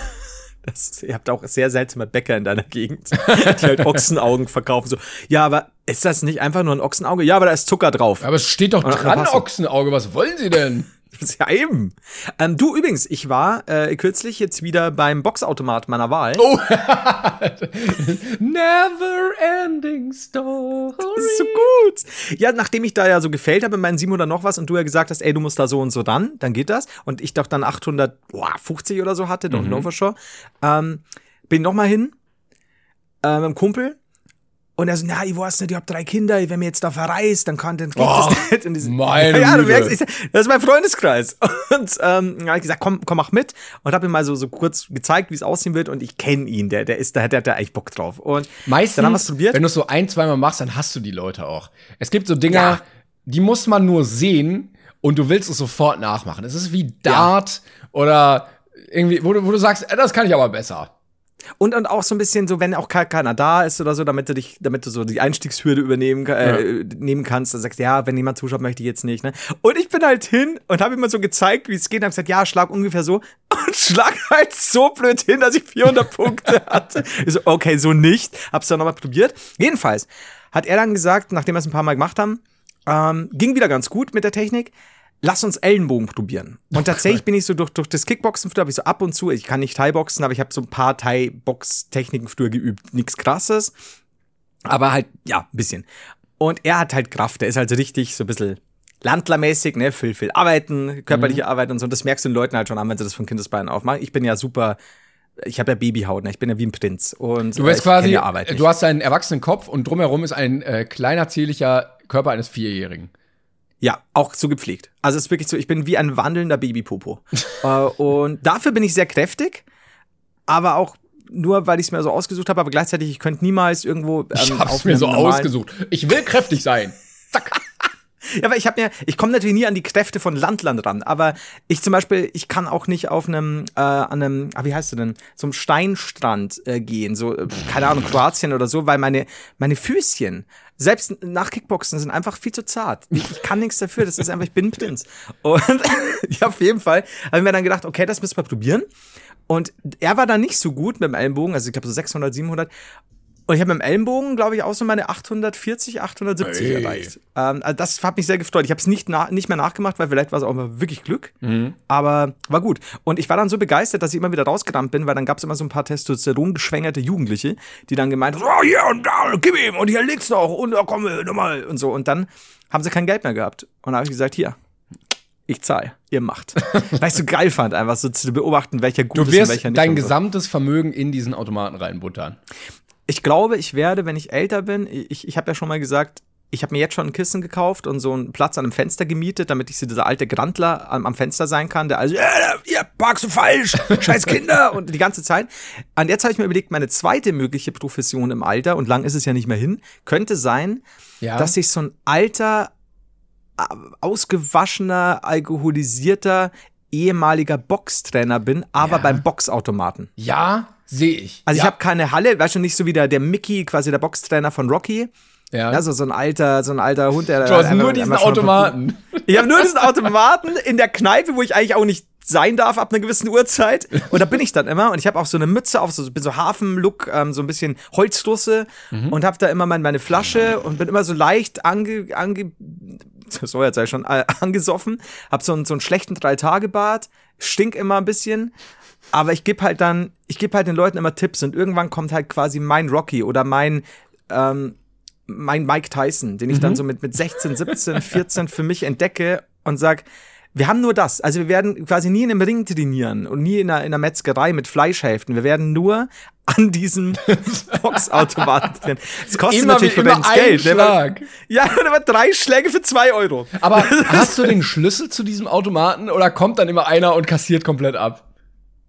[SPEAKER 3] das, Ihr habt auch sehr seltsame Bäcker in deiner Gegend, die halt Ochsenaugen verkaufen. So, ja, aber ist das nicht einfach nur ein Ochsenauge? Ja, aber da ist Zucker drauf.
[SPEAKER 2] Aber es steht doch dran. Ochsenauge, was wollen Sie denn?
[SPEAKER 3] Ja, eben. Ähm, du übrigens, ich war äh, kürzlich jetzt wieder beim Boxautomat meiner Wahl.
[SPEAKER 2] Oh, Never ending story.
[SPEAKER 3] Das ist so gut. Ja, nachdem ich da ja so gefällt habe, meinen Simon oder noch was und du ja gesagt hast, ey, du musst da so und so ran, dann geht das. Und ich doch dann 850 oder so hatte, don't know for sure. Ähm, bin noch mal hin, äh, mit dem Kumpel. Und er so, na, ich weiß nicht, ich hab drei Kinder, wenn mir jetzt da verreist, dann kann, dann geht
[SPEAKER 2] Oh,
[SPEAKER 3] das nicht. Und diese,
[SPEAKER 2] meine
[SPEAKER 3] ja, du merkst, ich, das ist mein Freundeskreis. Und ähm, dann hab ich gesagt, komm, komm, mach mit. Und hab ihm mal so, so kurz gezeigt, wie es aussehen wird. Und ich kenne ihn, der, der ist, der, der hat da echt Bock drauf. Und
[SPEAKER 2] Meistens,
[SPEAKER 3] dann haben wir's probiert.
[SPEAKER 2] wenn du es so ein, zweimal machst, dann hast du die Leute auch. Es gibt so Dinger,
[SPEAKER 3] Ja.
[SPEAKER 2] die muss man nur sehen und du willst es sofort nachmachen. Es ist wie Dart oder irgendwie, wo du, wo du sagst, äh, das kann ich aber besser.
[SPEAKER 3] Und, und auch so ein bisschen so, wenn auch ke- keiner da ist oder so, damit du dich, damit du so die Einstiegshürde übernehmen äh, nehmen kannst, dann sagst du, ja, wenn jemand zuschaut, möchte ich jetzt nicht, ne? Und ich bin halt hin und habe ihm mal so gezeigt, wie es geht, und hab gesagt, ja, schlag ungefähr so und schlag halt so blöd hin, dass ich 400 Punkte hatte. Ich so, okay, so nicht. Hab's dann nochmal probiert. Jedenfalls hat er dann gesagt, nachdem wir es ein paar Mal gemacht haben, ähm, ging wieder ganz gut mit der Technik. Lass uns Ellenbogen probieren. Und tatsächlich bin ich so durch, durch das Kickboxen früher habe ich so ab und zu, ich kann nicht Thai-Boxen, aber ich habe so ein paar Thai-Box-Techniken früher geübt. Nichts krasses. Aber halt, ja, ein bisschen. Und er hat halt Kraft. Der ist halt so richtig so ein bisschen landlermäßig, ne, viel, viel arbeiten, körperliche Arbeit und so. Und das merkst du den Leuten halt schon an, wenn sie das von Kindesbeinen aufmachen. Ich bin ja super, ich habe ja Babyhaut, ne? ich bin ja wie ein Prinz. Und
[SPEAKER 2] Du bist
[SPEAKER 3] äh,
[SPEAKER 2] quasi, du hast einen erwachsenen Kopf und drumherum ist ein äh, kleiner, zierlicher Körper eines Vierjährigen.
[SPEAKER 3] Ja, auch so gepflegt. Also es ist wirklich so, ich bin wie ein wandelnder Babypopo. äh, und dafür bin ich sehr kräftig, aber auch nur, weil ich es mir so ausgesucht habe, aber gleichzeitig, ich könnte niemals irgendwo. Ähm,
[SPEAKER 2] Ich hab's
[SPEAKER 3] auf
[SPEAKER 2] mir so ausgesucht. Ich will kräftig sein. Zack.
[SPEAKER 3] Ja, aber ich habe mir, ich komme natürlich nie an die Kräfte von Landland ran. Aber ich zum Beispiel, ich kann auch nicht auf einem, äh, an einem, ah, wie heißt du denn, einem Steinstrand äh, gehen, so äh, keine Ahnung Kroatien oder so, weil meine meine Füßchen selbst nach Kickboxen sind einfach viel zu zart. Ich, ich kann nichts dafür. Das ist einfach, ich bin Prinz. Und ja, auf jeden Fall haben wir dann gedacht, okay, das müssen wir probieren. Und er war da nicht so gut mit dem Ellenbogen, also ich glaube so 600, 700. Und ich habe mit dem Ellenbogen, glaube ich, auch so meine 840, 870
[SPEAKER 2] Ey.
[SPEAKER 3] erreicht. Ähm, also das hat mich sehr gefreut. Ich habe es nicht, nicht mehr nachgemacht, weil vielleicht war es auch mal wirklich Glück. Aber war gut. Und ich war dann so begeistert, dass ich immer wieder rausgerannt bin, weil dann gab es immer so ein paar Testosteron-geschwängerte Jugendliche, die dann gemeint haben, oh, hier und da, gib ihm und hier liegt's noch und da komm nochmal und so. Und dann haben sie kein Geld mehr gehabt. Und dann habe ich gesagt, hier, ich zahle, ihr macht. weil ich so geil fand, einfach so zu beobachten, welcher gut
[SPEAKER 2] Du
[SPEAKER 3] ist und welcher nicht.
[SPEAKER 2] dein gesamtes Vermögen in diesen Automaten reinbuttern.
[SPEAKER 3] Ich glaube, ich werde, wenn ich älter bin, ich, ich habe ja schon mal gesagt, ich habe mir jetzt schon ein Kissen gekauft und so einen Platz an einem Fenster gemietet, damit ich so dieser alte Grandler am, am Fenster sein kann, der also, ja, ihr parkst du falsch, scheiß Kinder und die ganze Zeit. Und jetzt habe ich mir überlegt, meine zweite mögliche Profession im Alter, und lang ist es ja nicht mehr hin, könnte sein,
[SPEAKER 2] Ja.
[SPEAKER 3] dass ich so ein alter, äh, ausgewaschener, alkoholisierter, ehemaliger Boxtrainer bin, aber
[SPEAKER 2] Ja.
[SPEAKER 3] beim Boxautomaten.
[SPEAKER 2] ja, sehe ich.
[SPEAKER 3] Also
[SPEAKER 2] ja.
[SPEAKER 3] ich habe keine Halle, weißt du, nicht so wie der, der Mickey, quasi der Boxtrainer von Rocky.
[SPEAKER 2] ja.
[SPEAKER 3] Also so ein alter, so ein alter Hund, der
[SPEAKER 2] du hast nur diesen Automaten.
[SPEAKER 3] Ich habe nur diesen Automaten in der Kneipe, wo ich eigentlich auch nicht sein darf ab einer gewissen Uhrzeit. Und da bin ich dann immer und ich habe auch so eine Mütze auf, so bin so Hafenlook, ähm, so ein bisschen Holzrusse und habe da immer mein, meine Flasche und bin immer so leicht ange, ange so jetzt sei ich schon äh, angesoffen, hab so einen so einen schlechten drei Tage Bart, stink immer ein bisschen, aber ich gebe halt dann, ich gebe halt den Leuten immer Tipps und irgendwann kommt halt quasi mein Rocky oder mein ähm, mein Mike Tyson, den ich dann so mit, mit 16, 17, 14 für mich entdecke und sag, wir haben nur das. Also wir werden quasi nie in einem Ring trainieren und nie in einer, in einer Metzgerei mit Fleischhälften. Wir werden nur an diesem Boxautomaten trainieren. Es kostet
[SPEAKER 2] Immer
[SPEAKER 3] natürlich
[SPEAKER 2] immer
[SPEAKER 3] Geld. ne?
[SPEAKER 2] Schlag.
[SPEAKER 3] Ja, aber drei Schläge für zwei Euro.
[SPEAKER 2] Aber hast du den Schlüssel zu diesem Automaten oder kommt dann immer einer und kassiert komplett ab?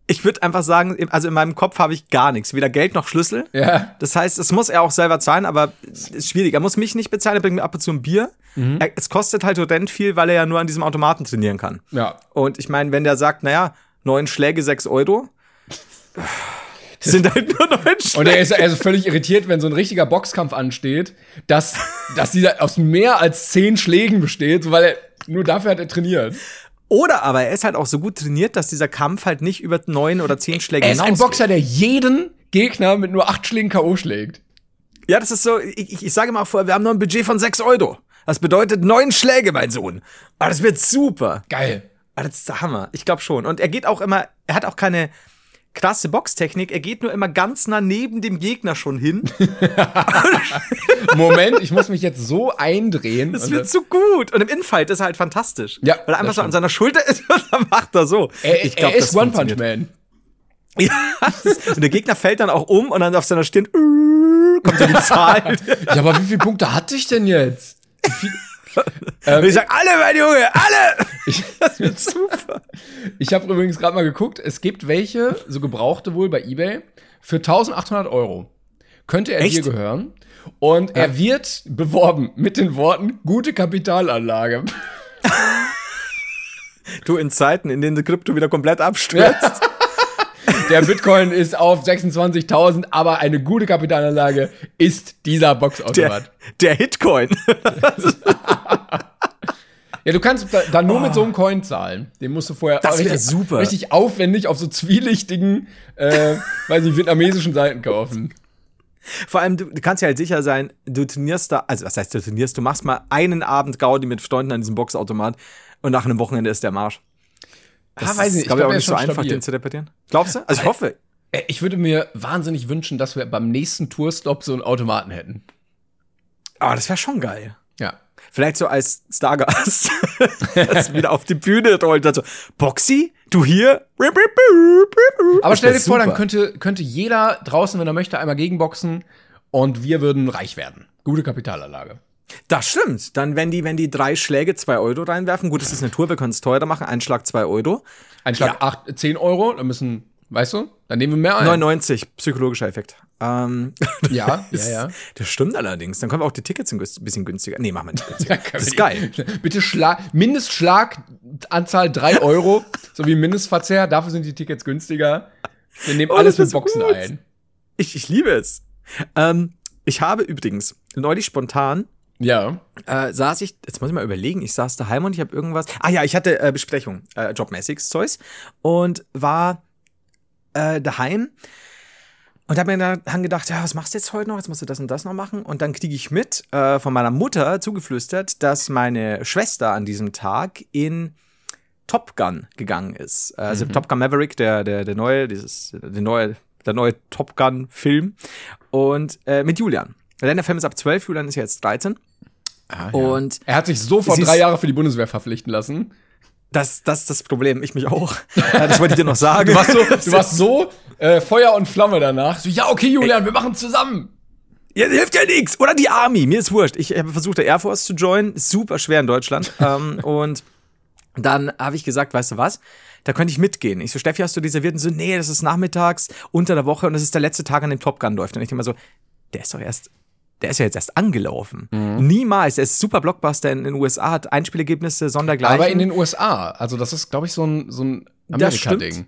[SPEAKER 3] Ich würde einfach sagen, also in meinem Kopf habe ich gar nichts. Weder Geld noch Schlüssel.
[SPEAKER 2] Ja.
[SPEAKER 3] Das heißt, es muss er auch selber zahlen, aber es ist schwierig. Er muss mich nicht bezahlen, er bringt mir ab und zu ein Bier. Er, es kostet halt horrend viel, weil er ja nur an diesem Automaten trainieren kann.
[SPEAKER 2] Ja.
[SPEAKER 3] Und ich meine, wenn der sagt, naja, neun Schläge, sechs Euro, sind halt nur neun Schläge.
[SPEAKER 2] Und er ist also völlig irritiert, wenn so ein richtiger Boxkampf ansteht, dass, dass dieser aus mehr als zehn Schlägen besteht, weil er nur dafür hat er trainiert.
[SPEAKER 3] Oder aber er ist halt auch so gut trainiert, dass dieser Kampf halt nicht über neun oder zehn Schläge
[SPEAKER 2] Er ist ein
[SPEAKER 3] hinausgeht.
[SPEAKER 2] Boxer, der jeden Gegner mit nur acht Schlägen K.O. schlägt.
[SPEAKER 3] Ja, das ist so, ich, ich, sage mal vorher, wir haben noch ein Budget von sechs Euro. Das bedeutet neun Schläge, mein Sohn. Aber das wird super.
[SPEAKER 2] Geil.
[SPEAKER 3] Ah, das ist der Hammer. Ich glaube schon. Und er geht auch immer, er hat auch keine krasse Boxtechnik. Er geht nur immer ganz nah neben dem Gegner schon hin.
[SPEAKER 2] Moment, ich muss mich jetzt so eindrehen.
[SPEAKER 3] Das wird so gut. Und im Infight ist er halt fantastisch.
[SPEAKER 2] Ja,
[SPEAKER 3] Weil er einfach so an seiner Schulter ist und dann macht er so.
[SPEAKER 2] er,
[SPEAKER 3] Ich glaub,
[SPEAKER 2] er ist One Punch. Man.
[SPEAKER 3] Ja, und der Gegner fällt dann auch um und dann auf seiner Stirn kommt so die Zahl.
[SPEAKER 2] Ja, aber wie viele Punkte hatte ich denn jetzt? Wie viel-
[SPEAKER 3] Und ich sag, alle, mein Junge, alle!
[SPEAKER 2] Ich,
[SPEAKER 3] Das wird super.
[SPEAKER 2] ich habe übrigens gerade mal geguckt, es gibt welche, so gebrauchte wohl bei eBay, für 1800 Euro. Könnte er
[SPEAKER 3] Echt?
[SPEAKER 2] dir gehören. Und er wird beworben mit den Worten gute Kapitalanlage.
[SPEAKER 3] Du, in Zeiten, in denen die Krypto wieder komplett abstürzt,
[SPEAKER 2] Der Bitcoin ist auf 26.000, aber eine gute Kapitalanlage ist dieser Boxautomat.
[SPEAKER 3] Der, der Hitcoin.
[SPEAKER 2] Ja, du kannst da, da nur mit so einem Coin zahlen. Den musst du vorher
[SPEAKER 3] Das
[SPEAKER 2] richtig,
[SPEAKER 3] super.
[SPEAKER 2] richtig aufwendig auf so zwielichtigen, äh, weiß nicht, vietnamesischen Seiten kaufen.
[SPEAKER 3] Vor allem, du, du kannst ja halt sicher sein, du trainierst da, also was heißt du trainierst, du machst mal einen Abend Gaudi mit Freunden an diesem Boxautomat und nach einem Wochenende ist der Marsch.
[SPEAKER 2] Ah, weiß nicht, ich
[SPEAKER 3] glaube
[SPEAKER 2] glaub,
[SPEAKER 3] auch nicht
[SPEAKER 2] ist
[SPEAKER 3] so einfach,
[SPEAKER 2] stabil.
[SPEAKER 3] den zu repetieren. Glaubst du? Also ich hoffe.
[SPEAKER 2] Äh, Ich würde mir wahnsinnig wünschen, dass wir beim nächsten Tourstop so einen Automaten hätten.
[SPEAKER 3] Aber das wäre schon geil.
[SPEAKER 2] Ja.
[SPEAKER 3] Vielleicht so als Stargast, das wieder auf die Bühne rollt. Also, Boxy, du hier?
[SPEAKER 2] Aber
[SPEAKER 3] Das
[SPEAKER 2] stell dir vor, dann könnte, könnte jeder draußen, wenn er möchte, einmal gegenboxen und wir würden reich werden. Gute Kapitalanlage.
[SPEAKER 3] Das stimmt. Dann, wenn die, wenn die drei Schläge zwei Euro reinwerfen, gut, das ist eine Tour, wir können es teurer machen, ein Schlag zwei Euro.
[SPEAKER 2] Ein Schlag
[SPEAKER 3] Ja.
[SPEAKER 2] acht, 10 Euro, dann müssen, weißt du, dann nehmen wir mehr ein.
[SPEAKER 3] 99, psychologischer Effekt. Ähm,
[SPEAKER 2] Ja, ja, ja.
[SPEAKER 3] Das stimmt allerdings. Dann können wir auch die Tickets ein bisschen günstiger. Nee, machen wir nicht günstiger. Das ist geil.
[SPEAKER 2] Bitte Schlag, Mindestschlaganzahl 3 Euro sowie Mindestverzehr. Dafür sind die Tickets günstiger. Wir nehmen
[SPEAKER 3] Oh,
[SPEAKER 2] alles mit
[SPEAKER 3] ist
[SPEAKER 2] Boxen
[SPEAKER 3] gut.
[SPEAKER 2] ein.
[SPEAKER 3] Ich, ich liebe es. Ähm, ich habe übrigens neulich spontan
[SPEAKER 2] Ja.
[SPEAKER 3] äh, saß ich, jetzt muss ich mal überlegen, ich saß daheim und ich habe irgendwas. Ah ja, ich hatte äh, Besprechung, äh, jobmäßig, Zeus, und war äh, daheim und habe mir dann gedacht, ja, was machst du jetzt heute noch? Jetzt musst du das und das noch machen. Und dann kriege ich mit äh, von meiner Mutter zugeflüstert, dass meine Schwester an diesem Tag in Top Gun gegangen ist. Also Top Gun Maverick, der, der, der neue, dieses, der neue, der neue Top Gun-Film. Und äh, mit Julian. Denn der Film ist ab 12, Julian ist ja jetzt 13.
[SPEAKER 2] Ah,
[SPEAKER 3] Und
[SPEAKER 2] Er hat sich so vor
[SPEAKER 3] Sie
[SPEAKER 2] drei Jahren für die Bundeswehr verpflichten lassen.
[SPEAKER 3] Das, das ist das Problem, ich mich auch. Ja, das wollte ich dir noch sagen.
[SPEAKER 2] Du warst so, du warst so äh, Feuer und Flamme danach. So, ja, okay, Julian, wir machen zusammen.
[SPEAKER 3] ja, hilft ja nichts. Oder die Army, mir ist wurscht. Ich habe versucht, der Air Force zu joinen. Ist super schwer in Deutschland. ähm, und dann habe ich gesagt, weißt du was? Da könnte ich mitgehen. Ich so, Steffi, hast du reserviert? Und so, nee, das ist nachmittags, unter der Woche und das ist der letzte Tag, an dem Top Gun läuft. Und ich denke mal so, der ist doch erst, der ist ja jetzt erst angelaufen.
[SPEAKER 2] Mhm.
[SPEAKER 3] Niemals. Der ist super Blockbuster in den USA, hat Einspielergebnisse, sondergleichen.
[SPEAKER 2] Aber in den USA. Also, das ist, glaube ich, so ein, so ein Amerika-Ding.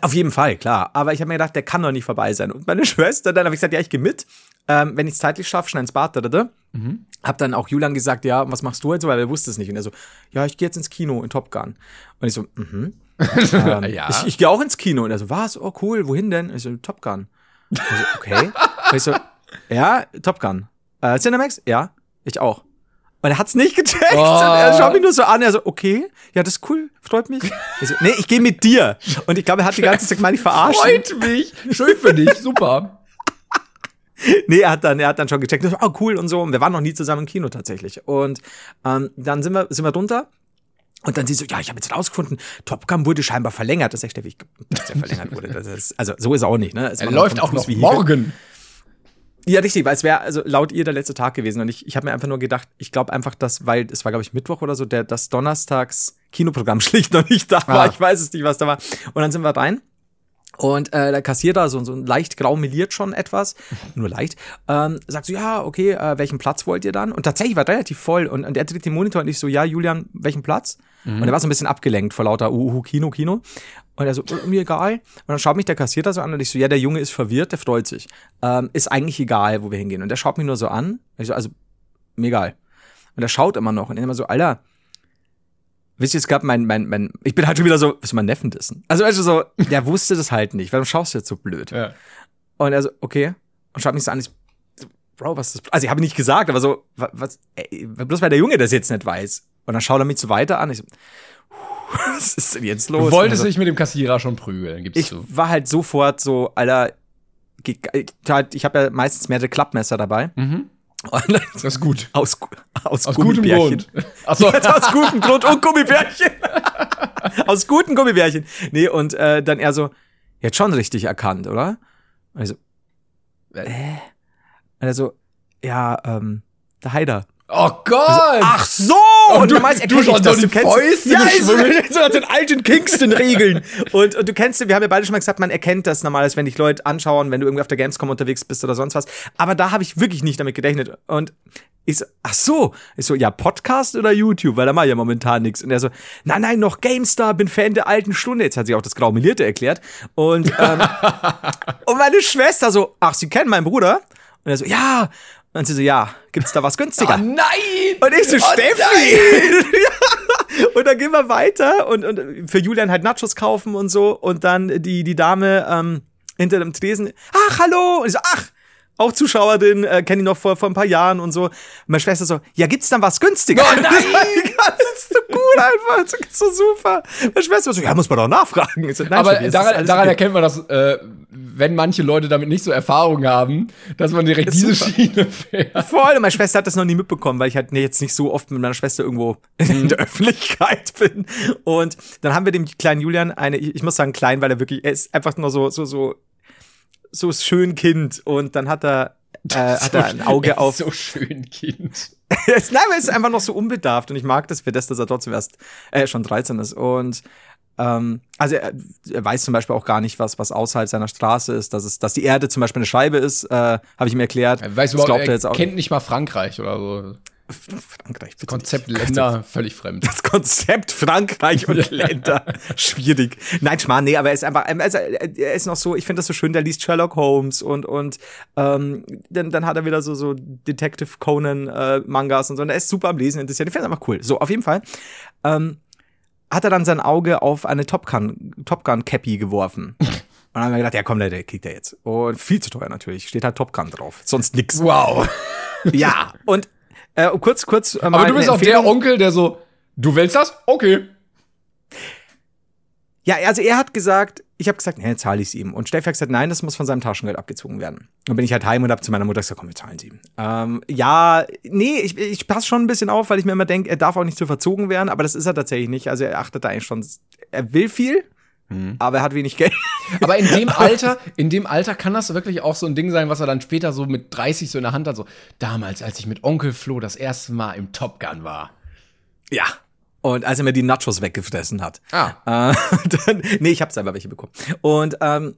[SPEAKER 3] Auf jeden Fall, klar. Aber ich habe mir gedacht, der kann doch nicht vorbei sein. Und meine Schwester, dann habe ich gesagt, ja, ich gehe mit. Ähm, wenn ich es zeitlich schaffe, schnell ins Bad. Da, da, da.
[SPEAKER 2] Mhm.
[SPEAKER 3] Hab dann auch Julian gesagt, ja, was machst du jetzt? Weil er wusste es nicht. Und er so, ja, ich gehe jetzt ins Kino in Top Gun. Und ich so, mhm. ähm,
[SPEAKER 2] Ja.
[SPEAKER 3] Ich, ich gehe auch ins Kino. Und er so, was? Oh, cool, wohin denn? Ich so, Top Gun. Und ich so, okay. Und ich so, ja, Top Gun. Äh, Cinemax? Ja, ich auch. Und er hat's nicht gecheckt.
[SPEAKER 2] Oh.
[SPEAKER 3] Und er schaut mich nur so an. Er so, okay, ja, das ist cool, freut mich. Ich so, nee, ich gehe mit dir. Und ich glaube, er hat die ganze Zeit gemeint, ich verarsche.
[SPEAKER 2] Freut mich. Schön für dich. Super.
[SPEAKER 3] Nee, er hat dann, er hat dann schon gecheckt, oh cool und so. Und wir waren noch nie zusammen im Kino tatsächlich. Und ähm, dann sind wir, sind wir drunter. Und dann sie so, ja, ich habe jetzt rausgefunden, Top Gun wurde scheinbar verlängert. Das ist echt, ich glaub, dass er verlängert wurde. Ist, also so ist er auch nicht, ne? Es
[SPEAKER 2] Er läuft auch noch morgen.
[SPEAKER 3] Ja, richtig, weil es wäre also laut ihr der letzte Tag gewesen. Und ich, ich habe mir einfach nur gedacht, ich glaube einfach, dass, weil es war, glaube ich, Mittwoch oder so, der das Donnerstags Kinoprogramm schlicht noch nicht da war.
[SPEAKER 2] Ah.
[SPEAKER 3] Ich weiß es nicht, was da war. Und dann sind wir rein. Und äh, der Kassierer, so, so leicht grau meliert schon etwas, nur leicht, ähm, sagt so, ja, okay, äh, welchen Platz wollt ihr dann? Und tatsächlich war relativ voll. Und, und er dreht den Monitor und ich so, ja, Julian, welchen Platz? Und er war so ein bisschen abgelenkt vor lauter Uhu, Kino, Kino. Und er so, äh, mir egal. Und dann schaut mich der Kassierer so an und ich so, ja, der Junge ist verwirrt, der freut sich. Ähm, ist eigentlich egal, wo wir hingehen. Und der schaut mich nur so an. Ich so, also, mir egal. Und er schaut immer noch und ich immer so, Alter, wisst ihr, es gab mein, mein, mein, ich bin halt schon wieder so, was mein Neffen dessen. Also, du, so, der wusste das halt nicht. Warum schaust du jetzt so blöd?
[SPEAKER 2] Ja.
[SPEAKER 3] Und er so, okay. Und schaut mich so an. Ich, so, Bro, was ist das? Also, ich habe nicht gesagt, aber so, wa- was, ey, bloß weil der Junge das jetzt nicht weiß. Und dann schaut er mich so weiter an. Ich so, was ist denn jetzt los?
[SPEAKER 2] Du wolltest
[SPEAKER 3] er
[SPEAKER 2] dich mit dem Kassierer schon prügeln, gibst
[SPEAKER 3] so,
[SPEAKER 2] du.
[SPEAKER 3] ich war halt sofort so, Alter, ich, habe ja meistens mehrere Klappmesser dabei.
[SPEAKER 2] Mhm. Das ist gut.
[SPEAKER 3] aus, aus,
[SPEAKER 2] Aus gutem. Grund.
[SPEAKER 3] Jetzt aus gutem Grund und Gummibärchen. aus guten Gummibärchen. Nee, und äh, dann er so, jetzt schon richtig erkannt, oder? Und ich so, äh? Und er so, ja, ähm, der Haider.
[SPEAKER 2] Oh Gott!
[SPEAKER 3] Ach so!
[SPEAKER 2] Und du-
[SPEAKER 3] damals
[SPEAKER 2] du
[SPEAKER 3] erkenn ich
[SPEAKER 2] schon
[SPEAKER 3] das.
[SPEAKER 2] so die
[SPEAKER 3] kennst-
[SPEAKER 2] Fäuste
[SPEAKER 3] ja, ist so nach den alten Kingston-Regeln. und, und du kennst, wir haben ja beide schon mal gesagt, man erkennt das normalerweise, wenn dich Leute anschauen, wenn du irgendwie auf der Gamescom unterwegs bist oder sonst was. Aber da habe ich wirklich nicht damit gerechnet. Und ich so, ach so. Ich so, ja, Podcast oder YouTube? Weil da mache ich ja momentan nichts. Und er so, nein, nein, noch GameStar, bin Fan der alten Stunde. Jetzt hat sich auch das Graumelierte erklärt. Und, ähm, und meine Schwester so, ach, Sie kennen meinen Bruder? Und er so, ja. Und sie so, ja, gibt's da was günstiger?
[SPEAKER 2] Oh nein!
[SPEAKER 3] Und ich so,
[SPEAKER 2] Oh
[SPEAKER 3] Steffi! Und dann gehen wir weiter und, und für Julian halt Nachos kaufen und so. Und dann die, die Dame ähm, hinter dem Tresen, ach, hallo! Und ich so, ach, auch Zuschauerin, äh, kenne ich noch vor, vor ein paar Jahren und so. Und meine Schwester so, ja, gibt's dann was günstiger?
[SPEAKER 2] Oh nein!
[SPEAKER 3] Das ist so gut einfach, das ist so super. Meine Schwester so, ja, muss man doch nachfragen. So,
[SPEAKER 2] Aber
[SPEAKER 3] ist
[SPEAKER 2] daran, daran erkennt man, dass, äh, wenn manche Leute damit nicht so Erfahrung haben, dass man direkt diese
[SPEAKER 3] super.
[SPEAKER 2] Schiene fährt.
[SPEAKER 3] Voll, und meine Schwester hat das noch nie mitbekommen, weil ich halt jetzt nicht so oft mit meiner Schwester irgendwo in der Öffentlichkeit bin. Und dann haben wir dem kleinen Julian eine, ich ich muss sagen klein, weil er wirklich, er ist einfach nur so, so, so, so schön Kind. Und dann hat er, äh, hat er ein Auge auf.
[SPEAKER 2] So schön, Kind.
[SPEAKER 3] Nein, aber er ist einfach noch so unbedarft und ich mag das für das, dass er trotzdem erst äh, schon 13 ist. Und ähm, also er, er weiß zum Beispiel auch gar nicht, was, was außerhalb seiner Straße ist, dass es, dass die Erde zum Beispiel eine Scheibe ist, äh, habe ich ihm erklärt.
[SPEAKER 2] Du
[SPEAKER 3] Das
[SPEAKER 2] überhaupt,
[SPEAKER 3] glaubt er
[SPEAKER 2] er
[SPEAKER 3] jetzt auch.
[SPEAKER 2] kennt nicht mal Frankreich oder so.
[SPEAKER 3] Frankreich, bitte
[SPEAKER 2] Konzept
[SPEAKER 3] nicht.
[SPEAKER 2] Länder, völlig fremd.
[SPEAKER 3] Das Konzept Frankreich und Länder. Schwierig. Nein, Schmarrn, nee, aber er ist einfach, also er ist noch so, ich finde das so schön, der liest Sherlock Holmes und, und ähm, dann, dann hat er wieder so, so Detective Conan äh, Mangas und so. Und er ist super am Lesen interessiert. Ich finde es einfach cool. So, auf jeden Fall. Ähm, hat er dann sein Auge auf eine Top Gun, Top Gun Cappy geworfen. Und dann haben wir gedacht, ja komm, der, der kriegt er jetzt. Und viel zu teuer natürlich. Steht halt Top Gun drauf. Sonst nix.
[SPEAKER 2] Wow.
[SPEAKER 3] Ja. Und äh, kurz, kurz. Äh,
[SPEAKER 2] Aber du bist auch der Onkel, der so, du willst das? Okay.
[SPEAKER 3] Ja, also er hat gesagt, ich habe gesagt, nee, zahle ich es ihm. Und Steffi hat gesagt, nein, das muss von seinem Taschengeld abgezogen werden. Dann bin ich halt heim und habe zu meiner Mutter gesagt, komm, wir zahlen sie ihm. Ähm, ja, nee, ich, ich passe schon ein bisschen auf, weil ich mir immer denke, er darf auch nicht zu verzogen werden, aber das ist er tatsächlich nicht. Also er achtet da eigentlich schon, er will viel, aber er hat wenig Geld.
[SPEAKER 2] Aber in dem Alter, in dem Alter kann das wirklich auch so ein Ding sein, was er dann später so mit 30 so in der Hand hat, so, damals, als ich mit Onkel Flo das erste Mal im Top Gun war.
[SPEAKER 3] Ja. Und als er mir die Nachos weggefressen hat.
[SPEAKER 2] Ah.
[SPEAKER 3] Äh, dann, nee, ich habe selber welche bekommen. Und ähm,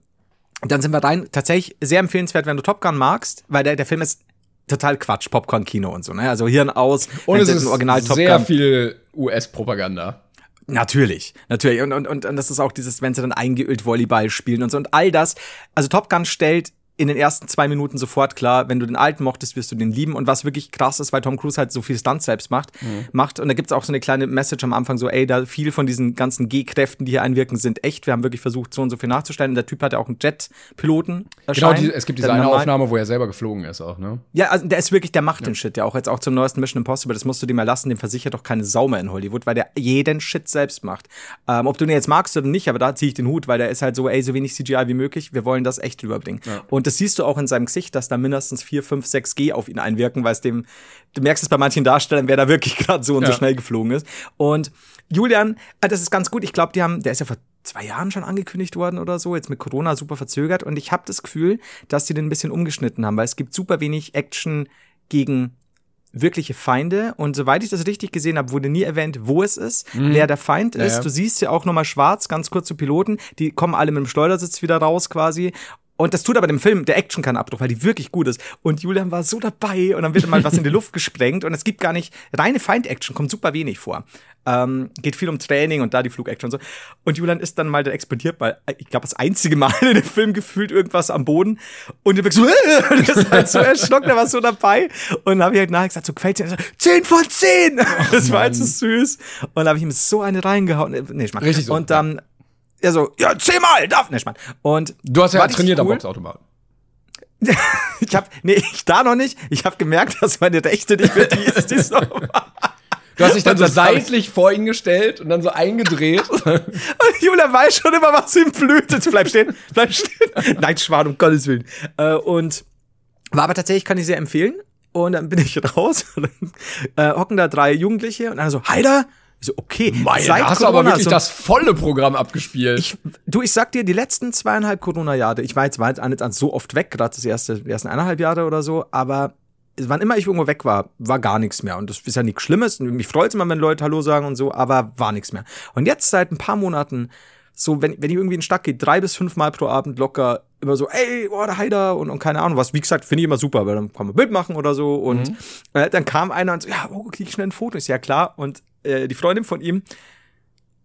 [SPEAKER 3] dann sind wir rein. Tatsächlich sehr empfehlenswert, wenn du Top Gun magst, weil der, der Film ist total Quatsch, Popcorn-Kino und so. Ne? Also Hirn aus.
[SPEAKER 2] Und es ist
[SPEAKER 3] Original Top
[SPEAKER 2] sehr
[SPEAKER 3] Gun-
[SPEAKER 2] viel US-Propaganda.
[SPEAKER 3] Natürlich, natürlich. Und, und, und, und das ist auch dieses, wenn sie dann eingeölt Volleyball spielen und so. Und all das. Also Top Gun stellt in den ersten zwei Minuten sofort klar, wenn du den alten mochtest, wirst du den lieben. Und was wirklich krass ist, weil Tom Cruise halt so viel Stunts selbst macht, macht. Und da gibt's auch so eine kleine Message am Anfang, so, ey, da viel von diesen ganzen G-Kräften, die hier einwirken, sind echt. Wir haben wirklich versucht, so und so viel nachzustellen. Und der Typ hatte auch einen Jet-Piloten.
[SPEAKER 2] Genau, die, es gibt diese eine Aufnahme, wo er selber geflogen ist auch, ne?
[SPEAKER 3] ja, also der ist wirklich, der macht den Shit ja auch jetzt auch zum neuesten Mission Impossible. Das musst du dir mal lassen, dem versichert doch keine Sau mehr in Hollywood, weil der jeden Shit selbst macht. Ähm, ob du den jetzt magst oder nicht, aber da ziehe ich den Hut, weil der ist halt so, ey, so wenig CGI wie möglich, wir wollen das echt rüberbringen. Und das siehst du auch in seinem Gesicht, dass da mindestens 4, 5, 6 G auf ihn einwirken, weil es dem, du merkst es bei manchen Darstellern, wer da wirklich gerade so und so
[SPEAKER 2] Ja.
[SPEAKER 3] schnell geflogen ist. Und Julian, äh, das ist ganz gut. Ich glaube, die haben, der ist ja vor zwei Jahren schon angekündigt worden oder so, jetzt mit Corona super verzögert. Und ich habe das Gefühl, dass die den ein bisschen umgeschnitten haben, weil es gibt super wenig Action gegen wirkliche Feinde. Und soweit ich das richtig gesehen habe, wurde nie erwähnt, wo es ist, wer der Feind ist.
[SPEAKER 2] ja.
[SPEAKER 3] Du siehst ja auch nochmal schwarz, ganz kurz zu Piloten. Die kommen alle mit dem Schleudersitz wieder raus quasi. Und das tut aber dem Film, der Action keinen Abbruch, weil die wirklich gut ist. Und Julian war so dabei und dann wird mal was in die Luft gesprengt und es gibt gar nicht, reine Feind-Action kommt super wenig vor. Ähm, geht viel um Training und da die Flug-Action und so. Und Julian ist dann mal, der explodiert mal, ich glaube, das einzige Mal in dem Film gefühlt irgendwas am Boden. Und der so, und das ist halt so erschrocken, der war so dabei. Und dann habe ich halt nachher gesagt, so gefällt dir das? 10 von 10! Das war halt so süß. Und dann habe ich ihm so eine reingehauen. Nee, ich mein.
[SPEAKER 2] Richtig so,
[SPEAKER 3] Und dann, er so, ja, zehnmal, darf nicht, Mann. Und
[SPEAKER 2] Du hast ja trainiert am
[SPEAKER 3] cool.
[SPEAKER 2] Boxautomaten.
[SPEAKER 3] Ich habe, nee, ich da noch nicht. Ich habe gemerkt, dass meine Rechte nicht mehr die ist, die so.
[SPEAKER 2] Du hast dich dann so
[SPEAKER 3] hab
[SPEAKER 2] seitlich vor ihn gestellt und dann so eingedreht.
[SPEAKER 3] Und Julia weiß schon immer, was ihm blüht. Jetzt bleib stehen, bleib stehen. Nein, Schwan, um Gottes Willen. Äh, und war aber tatsächlich, kann ich sehr empfehlen. Und dann bin ich raus. Äh, hocken da drei Jugendliche und dann so, Heider? Ich so, okay.
[SPEAKER 2] Meine,
[SPEAKER 3] seit
[SPEAKER 2] da hast du aber
[SPEAKER 3] Corona
[SPEAKER 2] wirklich
[SPEAKER 3] so-
[SPEAKER 2] das volle Programm abgespielt.
[SPEAKER 3] Ich, du, ich sag dir, die letzten zweieinhalb Corona-Jahre, ich war jetzt, war jetzt nicht so oft weg, gerade das erste, die ersten eineinhalb Jahre oder so, aber wann immer ich irgendwo weg war, war gar nichts mehr. Und das ist ja nichts Schlimmes. Und mich freut es immer, wenn Leute Hallo sagen und so, aber war nichts mehr. Und jetzt seit ein paar Monaten, so, wenn, wenn ich irgendwie in die Stadt gehe, drei bis fünf Mal pro Abend locker immer so, ey, boah, der Heider und, und keine Ahnung was. Wie gesagt, finde ich immer super, weil dann kann man Bild machen oder so. Und
[SPEAKER 2] Mhm.
[SPEAKER 3] äh, dann kam einer und so, ja, oh, krieg ich schnell ein Foto? Ist ja klar. Und äh, die Freundin von ihm,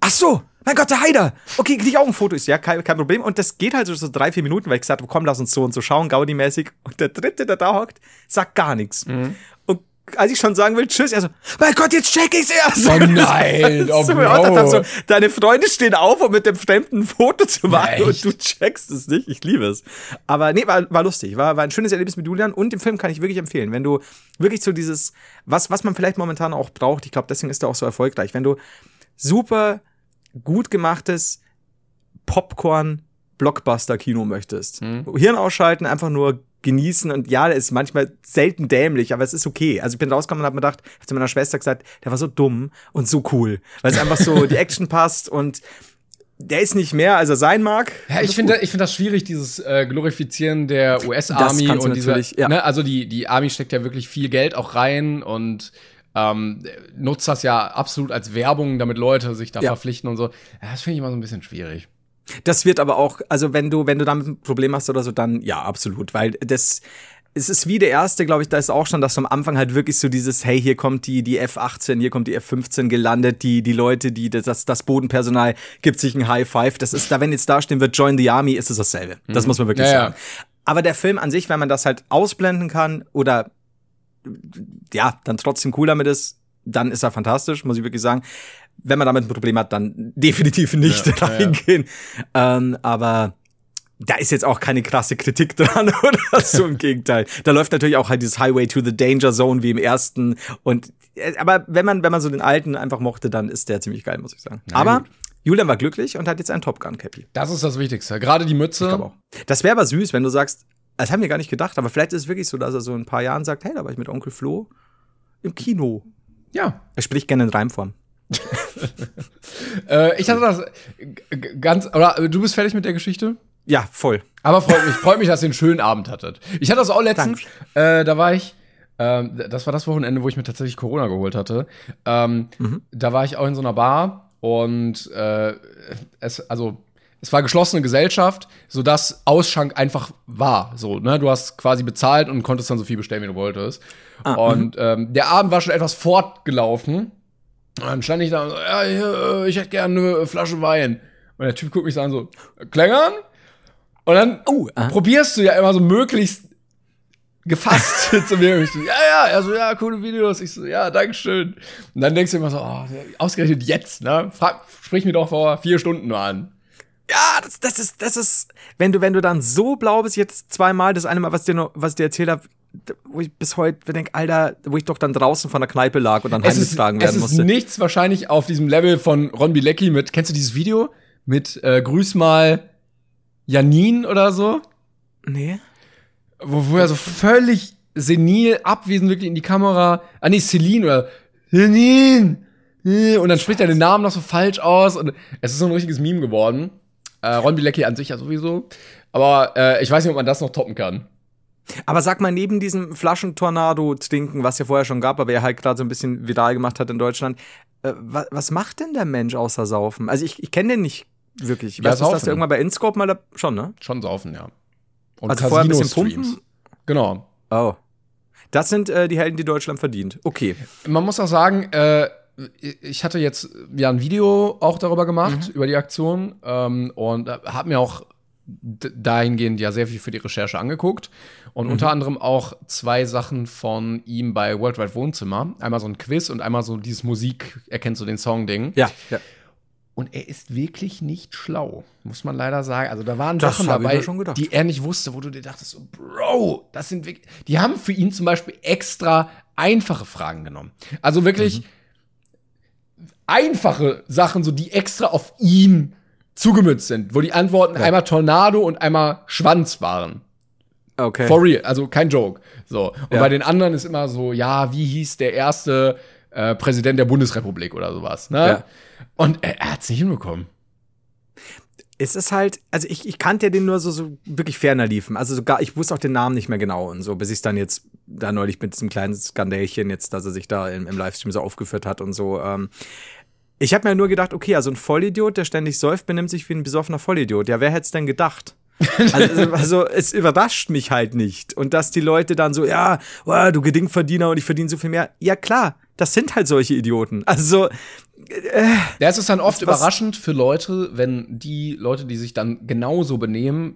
[SPEAKER 3] ach so, mein Gott, der Heider. Okay, krieg ich auch ein Foto? Ist ja kein, kein Problem. Und das geht halt so, so drei, vier Minuten, weil ich gesagt habe, komm, lass uns so und so schauen, Gaudi-mäßig. Und der dritte, der da hockt, sagt gar nichts.
[SPEAKER 2] Mhm.
[SPEAKER 3] Als ich schon sagen will, tschüss, er so, mein Gott, jetzt check ich's erst.
[SPEAKER 2] Oh nein, oh
[SPEAKER 3] mir auch gedacht hab, so, deine Freunde stehen auf, um mit dem Fremden ein Foto zu machen
[SPEAKER 2] Echt?
[SPEAKER 3] und du checkst es nicht. Ich liebe es. Aber nee, war, war lustig. War, war ein schönes Erlebnis mit Julian und den Film kann ich wirklich empfehlen. Wenn du wirklich so dieses, was, was man vielleicht momentan auch braucht, ich glaube, deswegen ist er auch so erfolgreich. Wenn du super gut gemachtes Popcorn-Blockbuster-Kino möchtest. Hirn ausschalten, einfach nur genießen und ja, der ist manchmal selten dämlich, aber es ist okay. Also ich bin rausgekommen und habe mir gedacht, hab zu meiner Schwester gesagt, der war so dumm und so cool, weil es einfach so die Action passt und der ist nicht mehr, als er sein mag.
[SPEAKER 2] Ja, ich finde ich finde das schwierig, dieses äh, Glorifizieren der US-Army und dieser,
[SPEAKER 3] ja.
[SPEAKER 2] ne, also die, die Army steckt ja wirklich viel Geld auch rein und ähm, nutzt das ja absolut als Werbung, damit Leute sich da
[SPEAKER 3] Ja.
[SPEAKER 2] verpflichten und so. Ja, das finde ich immer so ein bisschen schwierig.
[SPEAKER 3] Das wird aber auch, also wenn du, wenn du damit ein Problem hast oder so, dann ja, absolut, weil das, es ist wie der erste, glaube ich, da ist auch schon, dass am Anfang halt wirklich so dieses, hey, hier kommt die, die F-18, hier kommt die F-15 gelandet, die, die Leute, die, das, das Bodenpersonal gibt sich ein High Five. Das ist, da, wenn jetzt da stehen wird, Join the Army, ist es dasselbe. Das muss man wirklich
[SPEAKER 2] Ja, ja.
[SPEAKER 3] sagen. Aber der Film an sich, wenn man das halt ausblenden kann oder ja, dann trotzdem cool damit ist, dann ist er fantastisch, muss ich wirklich sagen. Wenn man damit ein Problem hat, dann definitiv nicht
[SPEAKER 2] Ja, ja, ja.
[SPEAKER 3] reingehen. Ähm, aber da ist jetzt auch keine krasse Kritik dran oder so im Gegenteil. Da läuft natürlich auch halt dieses Highway to the Danger Zone wie im ersten. Und äh, aber wenn man, wenn man so den alten einfach mochte, dann ist der ziemlich geil, muss ich sagen. aber
[SPEAKER 2] gut.
[SPEAKER 3] Julian war glücklich und hat jetzt einen Top Gun Cappy.
[SPEAKER 2] Das ist das Wichtigste. Gerade die Mütze.
[SPEAKER 3] Das wäre aber süß, wenn du sagst, das haben wir gar nicht gedacht, aber vielleicht ist es wirklich so, dass er so in ein paar Jahren sagt, hey, da war ich mit Onkel Flo im Kino.
[SPEAKER 2] Ja.
[SPEAKER 3] Er spricht gerne in Reimform.
[SPEAKER 2] Äh, ich hatte das ganz, oder äh, du bist fertig mit der Geschichte?
[SPEAKER 3] Ja, voll.
[SPEAKER 2] Aber freut mich, freut mich, dass ihr einen schönen Abend hattet. Ich hatte das auch letztens, äh, da war ich, ähm, das war das Wochenende, wo ich mir tatsächlich Corona geholt hatte. Ähm, Da war ich auch in so einer Bar und äh, es, also es war geschlossene Gesellschaft, sodass Ausschank einfach war. So, ne? Du hast quasi bezahlt und konntest dann so viel bestellen, wie du wolltest. und ähm, der Abend war schon etwas fortgelaufen. Und dann stand ich da und so, ja, hier, äh, ich hätte gerne eine Flasche Wein. Und der Typ guckt mich so an, so, Klängern? Und dann
[SPEAKER 3] Oh, aha.
[SPEAKER 2] probierst du ja immer so möglichst gefasst zu mir. Ich so, ja, ja, er so, ja, coole Videos. Ich so, ja, dankeschön. Und dann denkst du immer so, oh, ausgerechnet jetzt, ne? Frag, sprich mir doch vor vier Stunden nur an.
[SPEAKER 3] Ja, das, das ist, das ist, wenn du, wenn du dann so blau bist, jetzt zweimal, das eine Mal, was dir noch, was dir erzählt habe, wo ich bis heute denke, Alter, wo ich doch dann draußen von der Kneipe lag und dann
[SPEAKER 2] Es ist,
[SPEAKER 3] heimgetragen
[SPEAKER 2] es
[SPEAKER 3] werden
[SPEAKER 2] ist
[SPEAKER 3] musste.
[SPEAKER 2] nichts wahrscheinlich auf diesem Level von Ron Bilecki mit, kennst du dieses Video? Mit äh, Grüß mal Janine oder so?
[SPEAKER 3] Nee.
[SPEAKER 2] wo, wo er so völlig senil abwesend wirklich in die Kamera, ah nee, Celine oder äh, und dann spricht er den Namen noch so falsch aus und es ist so ein richtiges Meme geworden. Äh, Ron Bilecki an sich ja sowieso, aber äh, ich weiß nicht, ob man das noch toppen kann.
[SPEAKER 3] Aber sag mal, neben diesem Flaschentornado-Trinken, was ja vorher schon gab, aber er halt gerade so ein bisschen viral gemacht hat in Deutschland, äh, was, was macht denn der Mensch außer Saufen? Also ich, ich kenne den nicht wirklich. Ich
[SPEAKER 2] Ja,
[SPEAKER 3] weiß, dass der irgendwann bei Inscope mal da, schon, ne?
[SPEAKER 2] Schon saufen, ja. Und
[SPEAKER 3] Also vorher ein bisschen pumpen.
[SPEAKER 2] Genau.
[SPEAKER 3] Oh. Das sind äh, die Helden, die Deutschland verdient. Okay.
[SPEAKER 2] Man muss auch sagen, äh, ich hatte jetzt ja ein Video auch darüber gemacht, über die Aktion, ähm, und habe mir auch dahingehend ja sehr viel für die Recherche angeguckt. Und unter anderem auch zwei Sachen von ihm bei Worldwide Wohnzimmer. Einmal so ein Quiz und einmal so dieses Musik, erkennst du den Song-Ding.
[SPEAKER 3] Ja, ja.
[SPEAKER 2] Und er ist wirklich nicht schlau, muss man leider sagen. Also da waren
[SPEAKER 3] Das
[SPEAKER 2] Sachen dabei, die er nicht wusste, wo du dir dachtest, so, Bro, das sind wirklich. Die haben für ihn zum Beispiel extra einfache Fragen genommen. Also wirklich einfache Sachen, so die extra auf ihn zugemützt sind, wo die Antworten einmal Tornado und einmal Schwanz waren.
[SPEAKER 3] Okay.
[SPEAKER 2] For real, also kein Joke. So. Und
[SPEAKER 3] Ja.
[SPEAKER 2] bei den anderen ist immer so, ja, wie hieß der erste äh, Präsident der Bundesrepublik oder sowas, ne?
[SPEAKER 3] Ja.
[SPEAKER 2] Und er, er hat's nicht hinbekommen.
[SPEAKER 3] es ist halt, also ich, ich kannte den nur so, so wirklich ferner liefen. Also sogar, ich wusste auch den Namen nicht mehr genau und so, bis ich es dann jetzt da neulich mit diesem kleinen Skandälchen jetzt, dass er sich da im, im Livestream so aufgeführt hat und so. Ähm, ich habe mir nur gedacht, okay, also ein Vollidiot, der ständig säuft, benimmt sich wie ein besoffener Vollidiot. Ja, wer hätte es denn gedacht? also, also, es überrascht mich halt nicht. Und dass die Leute dann so, ja, oh, du Gedingverdiener und ich verdiene so viel mehr. Ja, klar, das sind halt solche Idioten. Also.
[SPEAKER 2] Äh, ja, es ist dann oft überraschend für Leute, wenn die Leute, die sich dann genauso benehmen,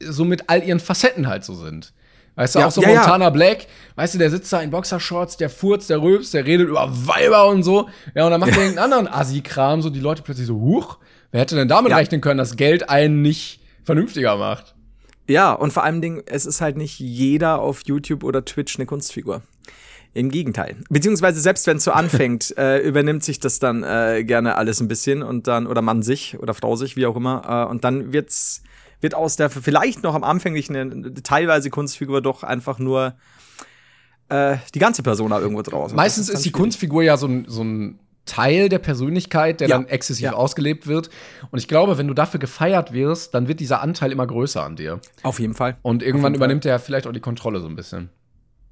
[SPEAKER 2] so mit all ihren Facetten halt so sind. Weißt du, ja, auch so ja, Montana ja. Black, weißt du, der sitzt da in Boxershorts, der furzt, der rülpst, der redet über Weiber und so. Ja, und dann macht er irgendeinen anderen Assi-Kram, so die Leute plötzlich so, huch, wer hätte denn damit rechnen können, dass Geld einen nicht vernünftiger macht?
[SPEAKER 3] Ja, und vor allem Ding, es ist halt nicht jeder auf YouTube oder Twitch eine Kunstfigur. Im Gegenteil. Beziehungsweise selbst wenn es so anfängt, äh, übernimmt sich das dann äh, gerne alles ein bisschen und dann, oder Mann sich oder Frau sich, wie auch immer, äh, und dann wird's wird aus der vielleicht noch am anfänglichen teilweise Kunstfigur doch einfach nur äh, die ganze Persona irgendwo draußen.
[SPEAKER 2] Meistens ist, ist die schwierig. Kunstfigur ja so ein, so ein Teil der Persönlichkeit, der ja. dann exzessiv ja. ausgelebt wird. Und ich glaube, wenn du dafür gefeiert wirst, dann wird dieser Anteil immer größer an dir.
[SPEAKER 3] Auf jeden Fall.
[SPEAKER 2] Und irgendwann übernimmt er vielleicht auch die Kontrolle so ein bisschen.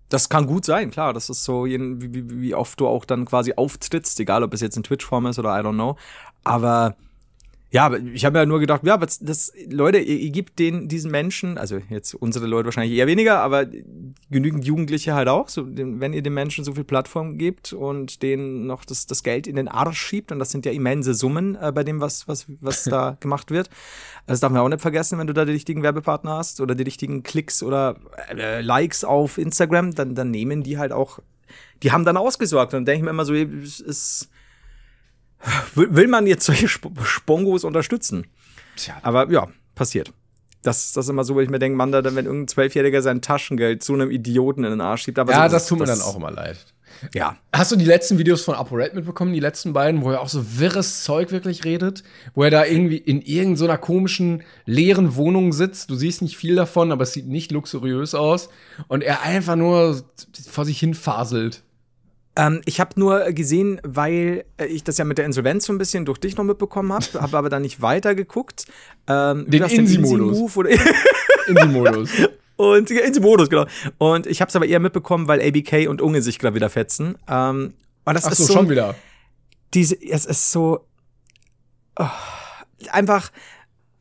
[SPEAKER 3] Das kann gut sein, klar. Das ist so, wie, wie oft du auch dann quasi auftrittst, egal ob es jetzt in Twitch-Form ist oder I don't know. Aber ja, aber ich habe ja nur gedacht, ja, aber das, Leute, ihr, ihr gebt den, diesen Menschen, also jetzt unsere Leute wahrscheinlich eher weniger, aber genügend Jugendliche halt auch, so, wenn ihr den Menschen so viel Plattform gebt und denen noch das, das Geld in den Arsch schiebt, und das sind ja immense Summen äh, bei dem, was, was, was da gemacht wird. Das darf man auch nicht vergessen, wenn du da die richtigen Werbepartner hast oder die richtigen Klicks oder äh, Likes auf Instagram, dann, dann nehmen die halt auch, die haben dann ausgesorgt. Und dann denke ich mir immer so, es ist will man jetzt solche Sp Spongos unterstützen? Tja. Aber ja, passiert. Das, das ist immer so, wo ich mir denke, Mann, da, wenn irgendein Zwölfjähriger sein Taschengeld zu einem Idioten in den Arsch schiebt.
[SPEAKER 2] Aber ja, so, das, das tut mir das, dann auch immer leid. Ja. Hast du die letzten Videos von ApoRed mitbekommen, die letzten beiden, wo er auch so wirres Zeug wirklich redet? Wo er da irgendwie in irgendeiner komischen, leeren Wohnung sitzt. Du siehst nicht viel davon, aber es sieht nicht luxuriös aus. Und er einfach nur vor sich hin faselt.
[SPEAKER 3] Ähm, ich habe nur gesehen, weil äh, ich das ja mit der Insolvenz so ein bisschen durch dich noch mitbekommen habe, habe aber dann nicht weiter geguckt.
[SPEAKER 2] Ähm, den Insi-Modus.
[SPEAKER 3] Insi-Modus. Und Insi-Modus, genau. Und ich habe es aber eher mitbekommen, weil ABK und Unge sich gerade wieder fetzen. Ähm, und das Ach so, ist so,
[SPEAKER 2] schon wieder.
[SPEAKER 3] Diese, es ist so oh, einfach.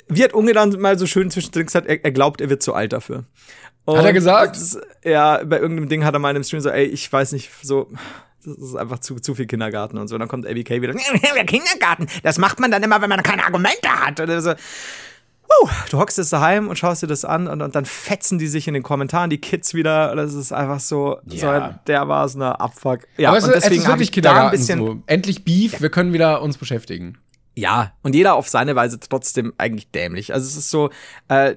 [SPEAKER 3] Wie hat Unge dann mal so schön zwischendrin gesagt, er, er glaubt, er wird zu alt dafür.
[SPEAKER 2] Und hat er gesagt?
[SPEAKER 3] Ist, ja, bei irgendeinem Ding hat er mal in einem Stream so, ey, ich weiß nicht, so, das ist einfach zu, zu viel Kindergarten und so. Und dann kommt ABK wieder, Kindergarten, das macht man dann immer, wenn man keine Argumente hat. Und so, uh, du hockst jetzt daheim und schaust dir das an und, und dann fetzen die sich in den Kommentaren, die Kids wieder. Das ist einfach so, ja. so ein dermaßener Abfuck.
[SPEAKER 2] Ja, Aber es, und deswegen es ist wirklich Kindergarten ein bisschen, so. Endlich Beef, ja. wir können wieder uns beschäftigen.
[SPEAKER 3] Ja, und jeder auf seine Weise trotzdem eigentlich dämlich. Also es ist so, äh,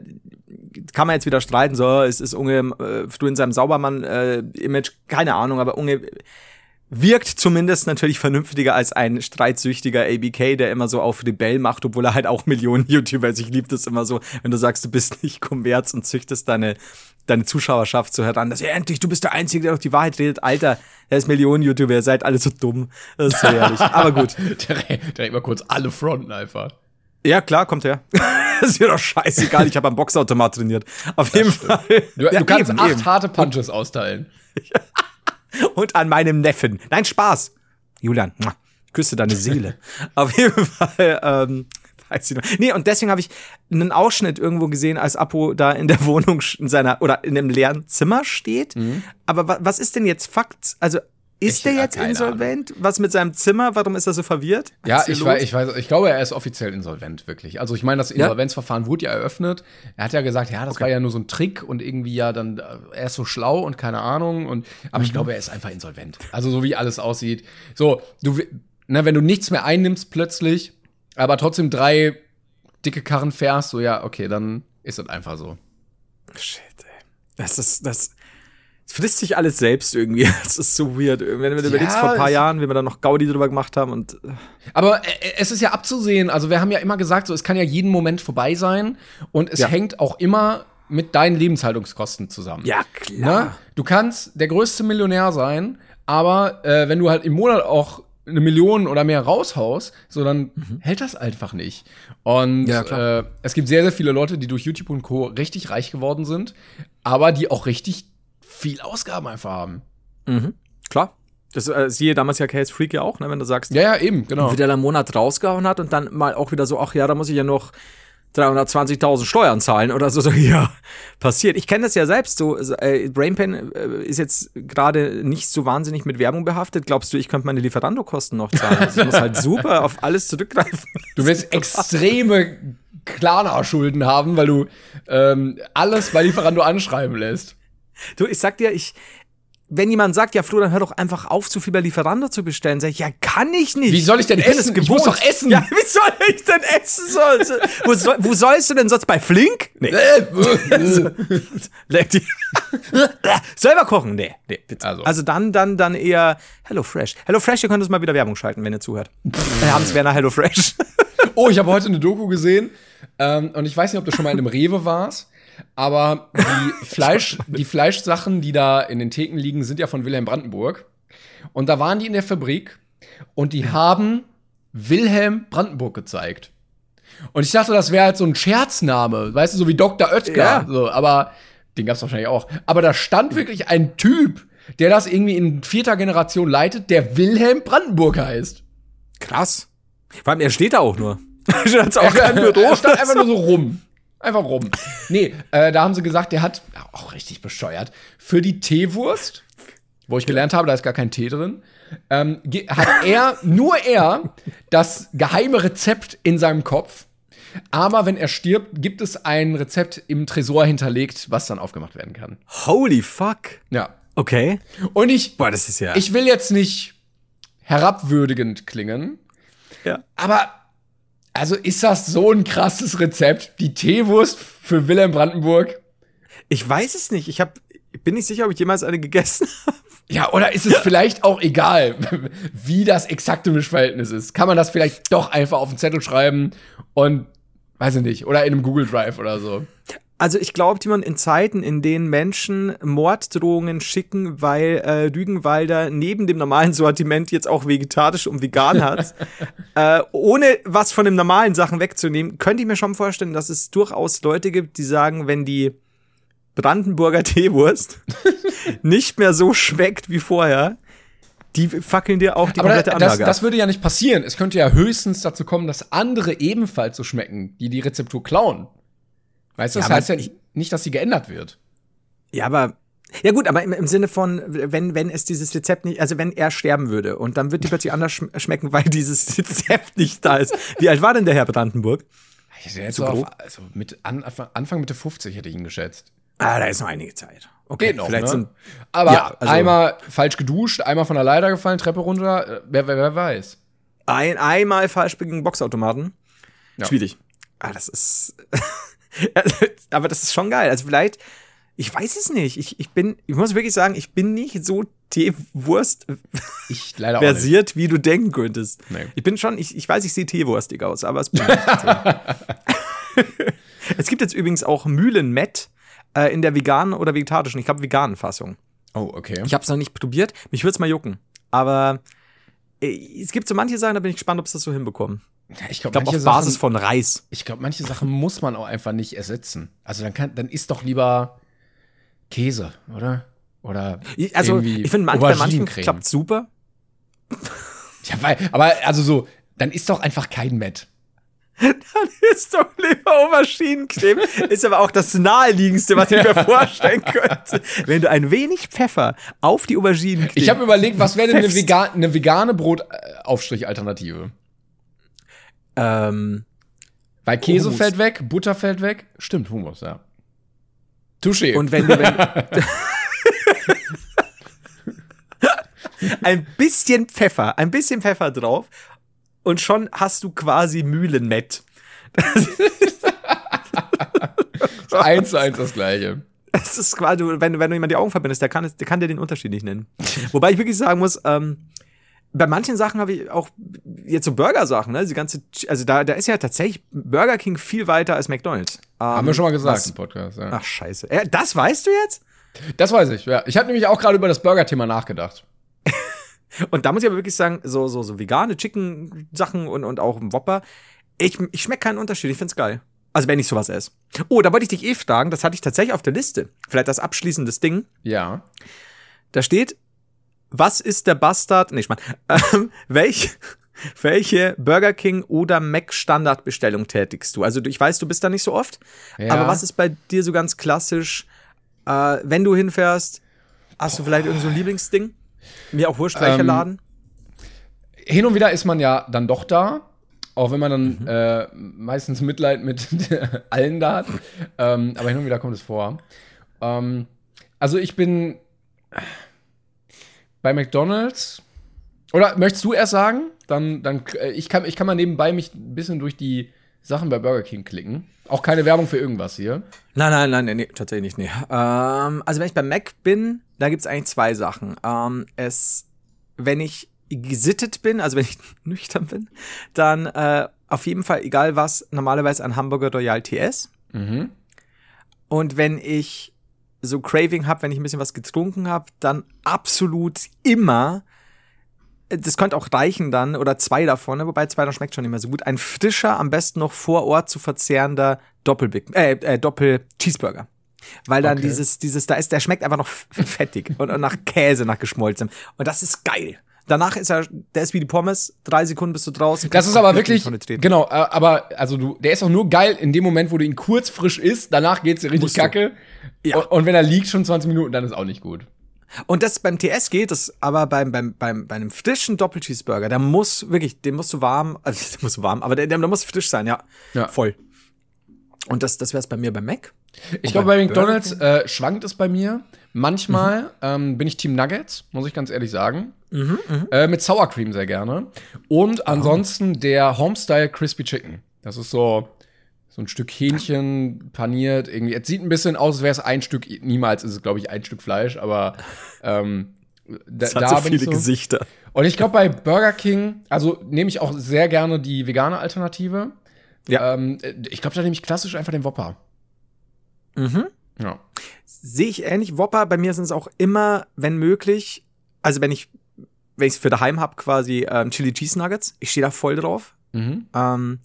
[SPEAKER 3] kann man jetzt wieder streiten, so, es ist Unge, äh, du in seinem Saubermann-Image, äh, keine Ahnung, aber Unge wirkt zumindest natürlich vernünftiger als ein streitsüchtiger ABK, der immer so auf Rebell macht, obwohl er halt auch Millionen YouTuber ist. Ich liebe das immer so, wenn du sagst, du bist nicht Kommerz und züchtest deine, deine Zuschauerschaft so heran, dass ja endlich, du bist der Einzige, der doch die Wahrheit redet. Alter, er ist Millionen YouTuber, ihr seid alle so dumm. Das ist so ehrlich. Aber gut.
[SPEAKER 2] direkt, direkt mal kurz alle fronten einfach.
[SPEAKER 3] Ja, klar, kommt her. das ist mir doch scheißegal, ich habe am Boxautomat trainiert. Auf das jeden stimmt. Fall.
[SPEAKER 2] Du, ja, du kannst eben, acht eben. harte Punches austeilen.
[SPEAKER 3] Und an meinem Neffen. Nein, Spaß. Julian, küsse deine Seele. Auf jeden Fall, ähm, weiß ich noch. Nee, und deswegen habe ich einen Ausschnitt irgendwo gesehen, als Apo da in der Wohnung in seiner oder in einem leeren Zimmer steht. Mhm. Aber was ist denn jetzt Fakt? Also ist ich der jetzt insolvent? Ahnung. Was mit seinem Zimmer? Warum ist er so verwirrt?
[SPEAKER 2] Ja, ich weiß, ich weiß, ich glaube, er ist offiziell insolvent, wirklich. Also ich meine, das Insolvenzverfahren ja? wurde ja eröffnet. Er hat ja gesagt, ja, das okay. war ja nur so ein Trick und irgendwie ja dann, äh, er ist so schlau und keine Ahnung. Und, aber mhm. ich glaube, er ist einfach insolvent. Also so wie alles aussieht. So, du, ne, wenn du nichts mehr einnimmst plötzlich, aber trotzdem drei dicke Karren fährst, so ja, okay, dann ist das einfach so.
[SPEAKER 3] Shit, ey. Das ist, das, frisst sich alles selbst irgendwie. Das ist so weird. Wenn du ja, überlegst, vor ein paar Jahren, wie wir da noch Gaudi drüber gemacht haben und. Äh.
[SPEAKER 2] Aber äh, es ist ja abzusehen. Also, wir haben ja immer gesagt, so, es kann ja jeden Moment vorbei sein. Und es ja. hängt auch immer mit deinen Lebenshaltungskosten zusammen.
[SPEAKER 3] Ja, klar. Ne?
[SPEAKER 2] Du kannst der größte Millionär sein, aber äh, wenn du halt im Monat auch eine Million oder mehr raushaust, so dann hält das einfach nicht. Und
[SPEAKER 3] Ja,
[SPEAKER 2] äh, es gibt sehr, sehr viele Leute, die durch YouTube und Co. richtig reich geworden sind, aber die auch richtig viel Ausgaben einfach haben.
[SPEAKER 3] Mhm. Klar. Das äh, siehe damals ja Case Freak ja auch, ne, wenn du sagst,
[SPEAKER 2] Ja, ja, eben, genau.
[SPEAKER 3] wie der da einen Monat rausgehauen hat und dann mal auch wieder so, ach ja, da muss ich ja noch 320.000 Steuern zahlen oder so, so ja, passiert. Ich kenne das ja selbst so, äh, Brainpan äh, ist jetzt gerade nicht so wahnsinnig mit Werbung behaftet. Glaubst du, ich könnte meine Lieferando-Kosten noch zahlen? Also ich muss halt super auf alles zurückgreifen.
[SPEAKER 2] Du wirst extreme Klarna-Schulden haben, weil du ähm, alles bei Lieferando anschreiben lässt.
[SPEAKER 3] Du, ich sag dir, ich, wenn jemand sagt, ja, Flo, dann hör doch einfach auf, zu viel bei Lieferando zu bestellen, sag ich, ja, kann ich nicht.
[SPEAKER 2] Wie soll ich denn
[SPEAKER 3] bin
[SPEAKER 2] essen?
[SPEAKER 3] es
[SPEAKER 2] Ich muss doch essen.
[SPEAKER 3] Ja, wie soll ich denn essen? Soll, wo, soll, wo sollst du denn sonst bei Flink? Nee.
[SPEAKER 2] Äh,
[SPEAKER 3] Leck die. Selber kochen? Nee, nee, bitte.
[SPEAKER 2] Also.
[SPEAKER 3] Also. dann, dann, dann eher Hello Fresh. Hello Fresh, ihr könnt uns mal wieder Werbung schalten, wenn ihr zuhört. Hans Werner Hello Fresh.
[SPEAKER 2] Oh, ich habe heute eine Doku gesehen ähm, und ich weiß nicht, ob du schon mal in einem Rewe warst, aber die Fleisch, die Fleischsachen, die da in den Theken liegen, sind ja von Wilhelm Brandenburg. Und da waren die in der Fabrik und die haben Wilhelm Brandenburg gezeigt. Und ich dachte, das wäre halt so ein Scherzname, weißt du, so wie Dr. Oetker.
[SPEAKER 3] Ja.
[SPEAKER 2] So, aber den gab's wahrscheinlich auch. Aber da stand wirklich ein Typ, der das irgendwie in vierter Generation leitet, der Wilhelm Brandenburg heißt.
[SPEAKER 3] Krass. Vor allem, er steht da auch nur. Er hat auch kein
[SPEAKER 2] Er stand einfach nur so rum. Einfach rum. Nee, äh, da haben sie gesagt, der hat, auch richtig bescheuert, für die Teewurst, wo ich gelernt habe, da ist gar kein Tee drin, ähm, hat er, nur er, das geheime Rezept in seinem Kopf. Aber wenn er stirbt, gibt es ein Rezept im Tresor hinterlegt, was dann aufgemacht werden kann.
[SPEAKER 3] Holy fuck.
[SPEAKER 2] Ja.
[SPEAKER 3] Okay.
[SPEAKER 2] Und ich,
[SPEAKER 3] Boah, das ist ja.
[SPEAKER 2] ich will jetzt nicht herabwürdigend klingen,
[SPEAKER 3] ja.
[SPEAKER 2] Aber, also ist das so ein krasses Rezept? Die Teewurst für Wilhelm Brandenburg?
[SPEAKER 3] Ich weiß es nicht. Ich hab, ich bin nicht sicher, ob ich jemals eine gegessen habe.
[SPEAKER 2] Ja, oder ist es vielleicht auch egal, wie das exakte Mischverhältnis ist? Kann man das vielleicht doch einfach auf den Zettel schreiben und, weiß ich nicht, oder in einem Google Drive oder so?
[SPEAKER 3] Also ich glaube, Timon, in Zeiten, in denen Menschen Morddrohungen schicken, weil äh, Rügenwalder neben dem normalen Sortiment jetzt auch vegetarisch und vegan hat, äh, ohne was von den normalen Sachen wegzunehmen, könnte ich mir schon vorstellen, dass es durchaus Leute gibt, die sagen, wenn die Brandenburger Teewurst nicht mehr so schmeckt wie vorher, die fackeln dir auch die
[SPEAKER 2] Aber
[SPEAKER 3] komplette
[SPEAKER 2] das,
[SPEAKER 3] Anlage ab.
[SPEAKER 2] das würde ja nicht passieren. Es könnte ja höchstens dazu kommen, dass andere ebenfalls so schmecken, die die Rezeptur klauen. Weißt du,
[SPEAKER 3] Ja,
[SPEAKER 2] das heißt ja
[SPEAKER 3] ich-
[SPEAKER 2] nicht, dass sie geändert wird.
[SPEAKER 3] Ja, aber ja gut, aber im, im Sinne von, wenn, wenn es dieses Rezept nicht, also wenn er sterben würde und dann wird die plötzlich anders schm schmecken, weil dieses Rezept nicht da ist. Wie alt war denn der Herr Brandenburg?
[SPEAKER 2] Ich hätte so auf, also mit an, Anfang Mitte 50 hätte ich ihn geschätzt.
[SPEAKER 3] Ah, da ist noch einige Zeit. Okay,
[SPEAKER 2] Geht noch,
[SPEAKER 3] vielleicht
[SPEAKER 2] ne?
[SPEAKER 3] sind
[SPEAKER 2] Aber
[SPEAKER 3] Ja, also-
[SPEAKER 2] einmal falsch geduscht, einmal von der Leiter gefallen, Treppe runter, äh, wer, wer, wer weiß.
[SPEAKER 3] ein, einmal falsch gegen Boxautomaten.
[SPEAKER 2] Ja.
[SPEAKER 3] Schwierig. Ah, das ist. aber das ist schon geil. Also vielleicht, ich weiß es nicht. Ich, ich bin, ich muss wirklich sagen, ich bin nicht so Teewurst
[SPEAKER 2] Ich leider
[SPEAKER 3] versiert, wie du denken könntest.
[SPEAKER 2] Nee.
[SPEAKER 3] Ich bin schon, ich, ich weiß, ich sehe teewurstig aus, aber es bin ich. Es gibt jetzt übrigens auch Mühlenmett äh, in der veganen oder vegetarischen, ich glaube veganen Fassung.
[SPEAKER 2] Oh, okay.
[SPEAKER 3] Ich habe es noch nicht probiert, mich würde es mal jucken. Aber äh, es gibt so manche Sachen, da bin ich gespannt, ob sie das so hinbekommen.
[SPEAKER 2] Ich glaube,
[SPEAKER 3] glaube,
[SPEAKER 2] manche,
[SPEAKER 3] auf Basis
[SPEAKER 2] Sachen-
[SPEAKER 3] von Reis.
[SPEAKER 2] ich glaub, manche Sachen muss man auch einfach nicht ersetzen. Also dann kann, dann isst doch lieber Käse, oder? Oder
[SPEAKER 3] Also,
[SPEAKER 2] irgendwie
[SPEAKER 3] ich finde, manch, bei manchen klappt super.
[SPEAKER 2] Ja, weil, aber also so, dann ist doch einfach kein Met.
[SPEAKER 3] Ist doch lieber Auberginencreme. Ist aber auch das naheliegendste, was ich mir vorstellen könnte. Wenn du ein wenig Pfeffer auf die Auberginencreme.
[SPEAKER 2] Ich habe überlegt, was wäre denn eine, vegan, eine vegane Brotaufstrich-Alternative?
[SPEAKER 3] Ähm,
[SPEAKER 2] Weil Käse
[SPEAKER 3] Hummus.
[SPEAKER 2] fällt weg, Butter fällt weg. Stimmt, Hummus, ja. Touché.
[SPEAKER 3] Und wenn du, wenn, ein bisschen Pfeffer, ein bisschen Pfeffer drauf und schon hast du quasi Mühlenmett.
[SPEAKER 2] eins zu eins das gleiche.
[SPEAKER 3] Das ist quasi, wenn, wenn du jemand die Augen verbindest, der kann, es- der kann dir den Unterschied nicht nennen. Wobei ich wirklich sagen muss, ähm, bei manchen Sachen habe ich auch jetzt so Burger-Sachen, ne? Die ganze, also da, da ist ja tatsächlich Burger King viel weiter als McDonald's. Ähm,
[SPEAKER 2] Haben wir schon mal gesagt
[SPEAKER 3] was-
[SPEAKER 2] im Podcast. Ja.
[SPEAKER 3] Ach, scheiße. Äh, das weißt du jetzt?
[SPEAKER 2] Das weiß ich, ja. Ich habe nämlich auch gerade über das Burger-Thema nachgedacht.
[SPEAKER 3] Und da muss ich aber wirklich sagen, so, so, so vegane Chicken-Sachen und, und auch ein Whopper, ich, ich schmecke keinen Unterschied. Ich find's geil. Also wenn ich sowas esse. Oh, da wollte ich dich eh fragen, das hatte ich tatsächlich auf der Liste. Vielleicht das abschließendes Ding.
[SPEAKER 2] Ja.
[SPEAKER 3] Da steht, was ist der Bastard? Nee, ich mein, ähm, welch, welche Burger King oder Mac Standardbestellung tätigst du? Also ich weiß, du bist da nicht so oft,
[SPEAKER 2] Ja.
[SPEAKER 3] aber was ist bei dir so ganz klassisch, äh, wenn du hinfährst, hast du vielleicht irgend so ein Lieblingsding? Mir auch wurscht, welcher
[SPEAKER 2] Ähm,
[SPEAKER 3] Laden?
[SPEAKER 2] Hin und wieder ist man ja dann doch da. Auch wenn man dann
[SPEAKER 3] Mhm.
[SPEAKER 2] äh, meistens Mitleid mit allen da hat. Ähm, aber hin und wieder kommt es vor. Ähm, also ich bin bei McDonalds. Oder möchtest du erst sagen? Dann, dann äh, ich kann, ich kann mal nebenbei mich ein bisschen durch die Sachen bei Burger King klicken. Auch keine Werbung für irgendwas hier.
[SPEAKER 3] Nein, nein, nein, nee, nee tatsächlich nicht. Nee. Ähm, also wenn ich bei Mac bin, da gibt's eigentlich zwei Sachen. Ähm, es, wenn ich gesittet bin, also wenn ich nüchtern bin, dann äh, auf jeden Fall, egal was, normalerweise ein Hamburger Royal TS.
[SPEAKER 2] Mhm.
[SPEAKER 3] Und wenn ich so Craving habe, wenn ich ein bisschen was getrunken habe, dann absolut immer, äh, das könnte auch reichen dann, oder zwei davon, ne, wobei zwei, das schmeckt schon nicht mehr so gut, ein frischer, am besten noch vor Ort zu verzehrender Doppel-Big, äh, äh, Doppel-Cheeseburger. Weil dann
[SPEAKER 2] Okay.
[SPEAKER 3] dieses, dieses, da ist, der schmeckt einfach noch fettig und, und nach Käse, nach geschmolzenem. Und das ist geil. Danach ist er, der ist wie die Pommes, drei Sekunden bist du draußen.
[SPEAKER 2] Das ist aber wirklich, genau, äh, aber also du, der ist auch nur geil in dem Moment, wo du ihn kurz frisch isst, danach geht's dir richtig
[SPEAKER 3] Musst du.
[SPEAKER 2] kacke.
[SPEAKER 3] Ja.
[SPEAKER 2] Und, und wenn er liegt schon 20 Minuten, dann ist auch nicht gut.
[SPEAKER 3] Und das beim TS geht, das aber beim, beim, beim, bei einem frischen Doppelcheeseburger, der muss wirklich, den musst du warm, also der muss warm, aber der, der, der muss frisch sein, ja.
[SPEAKER 2] Ja.
[SPEAKER 3] Voll. Und das, das wäre es bei mir beim Mac.
[SPEAKER 2] Ich glaube,
[SPEAKER 3] bei
[SPEAKER 2] McDonalds äh, schwankt es bei mir. Manchmal
[SPEAKER 3] Mhm.
[SPEAKER 2] ähm, bin ich Team Nuggets, muss ich ganz ehrlich sagen.
[SPEAKER 3] Mhm,
[SPEAKER 2] Äh, mit Sour Cream sehr gerne. Und
[SPEAKER 3] Oh.
[SPEAKER 2] ansonsten der Homestyle Crispy Chicken. Das ist so, so ein Stück Hähnchen paniert. Irgendwie. Es sieht ein bisschen aus, als wäre es ein Stück, niemals ist es, glaube ich, ein Stück Fleisch, aber ähm, da, da bin ich so.
[SPEAKER 3] Gesichter.
[SPEAKER 2] Und ich glaube, bei Burger King, also nehme ich auch sehr gerne die vegane Alternative.
[SPEAKER 3] Ja.
[SPEAKER 2] Ähm, ich glaube, da nehme ich klassisch einfach den Whopper.
[SPEAKER 3] Mhm.
[SPEAKER 2] Ja.
[SPEAKER 3] Sehe ich ähnlich. Whopper, bei mir sind es auch immer, wenn möglich, also wenn ich, wenn ich es für daheim habe, quasi ähm, Chili Cheese Nuggets. Ich stehe da voll drauf.
[SPEAKER 2] Mhm.
[SPEAKER 3] Ähm,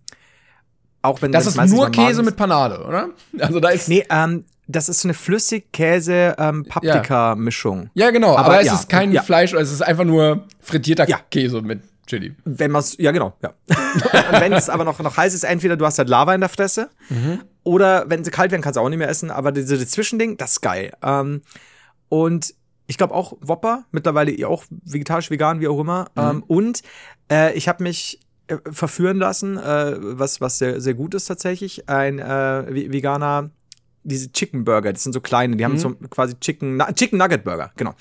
[SPEAKER 3] auch wenn
[SPEAKER 2] Das ist nur Käse mit Panade, oder? Also da ist.
[SPEAKER 3] Nee, ähm, das ist so eine Flüssig-Käse-Paprika-Mischung.
[SPEAKER 2] Ja, genau, aber,
[SPEAKER 3] Aber
[SPEAKER 2] es
[SPEAKER 3] ja,
[SPEAKER 2] ist kein
[SPEAKER 3] ja.
[SPEAKER 2] Fleisch, es ist einfach nur frittierter
[SPEAKER 3] Ja.
[SPEAKER 2] Käse mit Chili.
[SPEAKER 3] Wenn man ja genau, ja. wenn es aber noch, noch heiß ist, entweder du hast halt Lava in der Fresse oder wenn sie kalt werden, kannst du auch nicht mehr essen, aber diese das Zwischending, das ist geil. Ähm, und ich glaube auch Whopper, mittlerweile eh auch vegetarisch, vegan, wie auch immer. Ähm, und äh, ich habe mich äh, verführen lassen, äh, was, was sehr, sehr gut ist tatsächlich. Ein äh, ve- veganer, diese Chicken Burger, das sind so kleine, die haben so quasi Chicken, Chicken Nugget Burger, genau.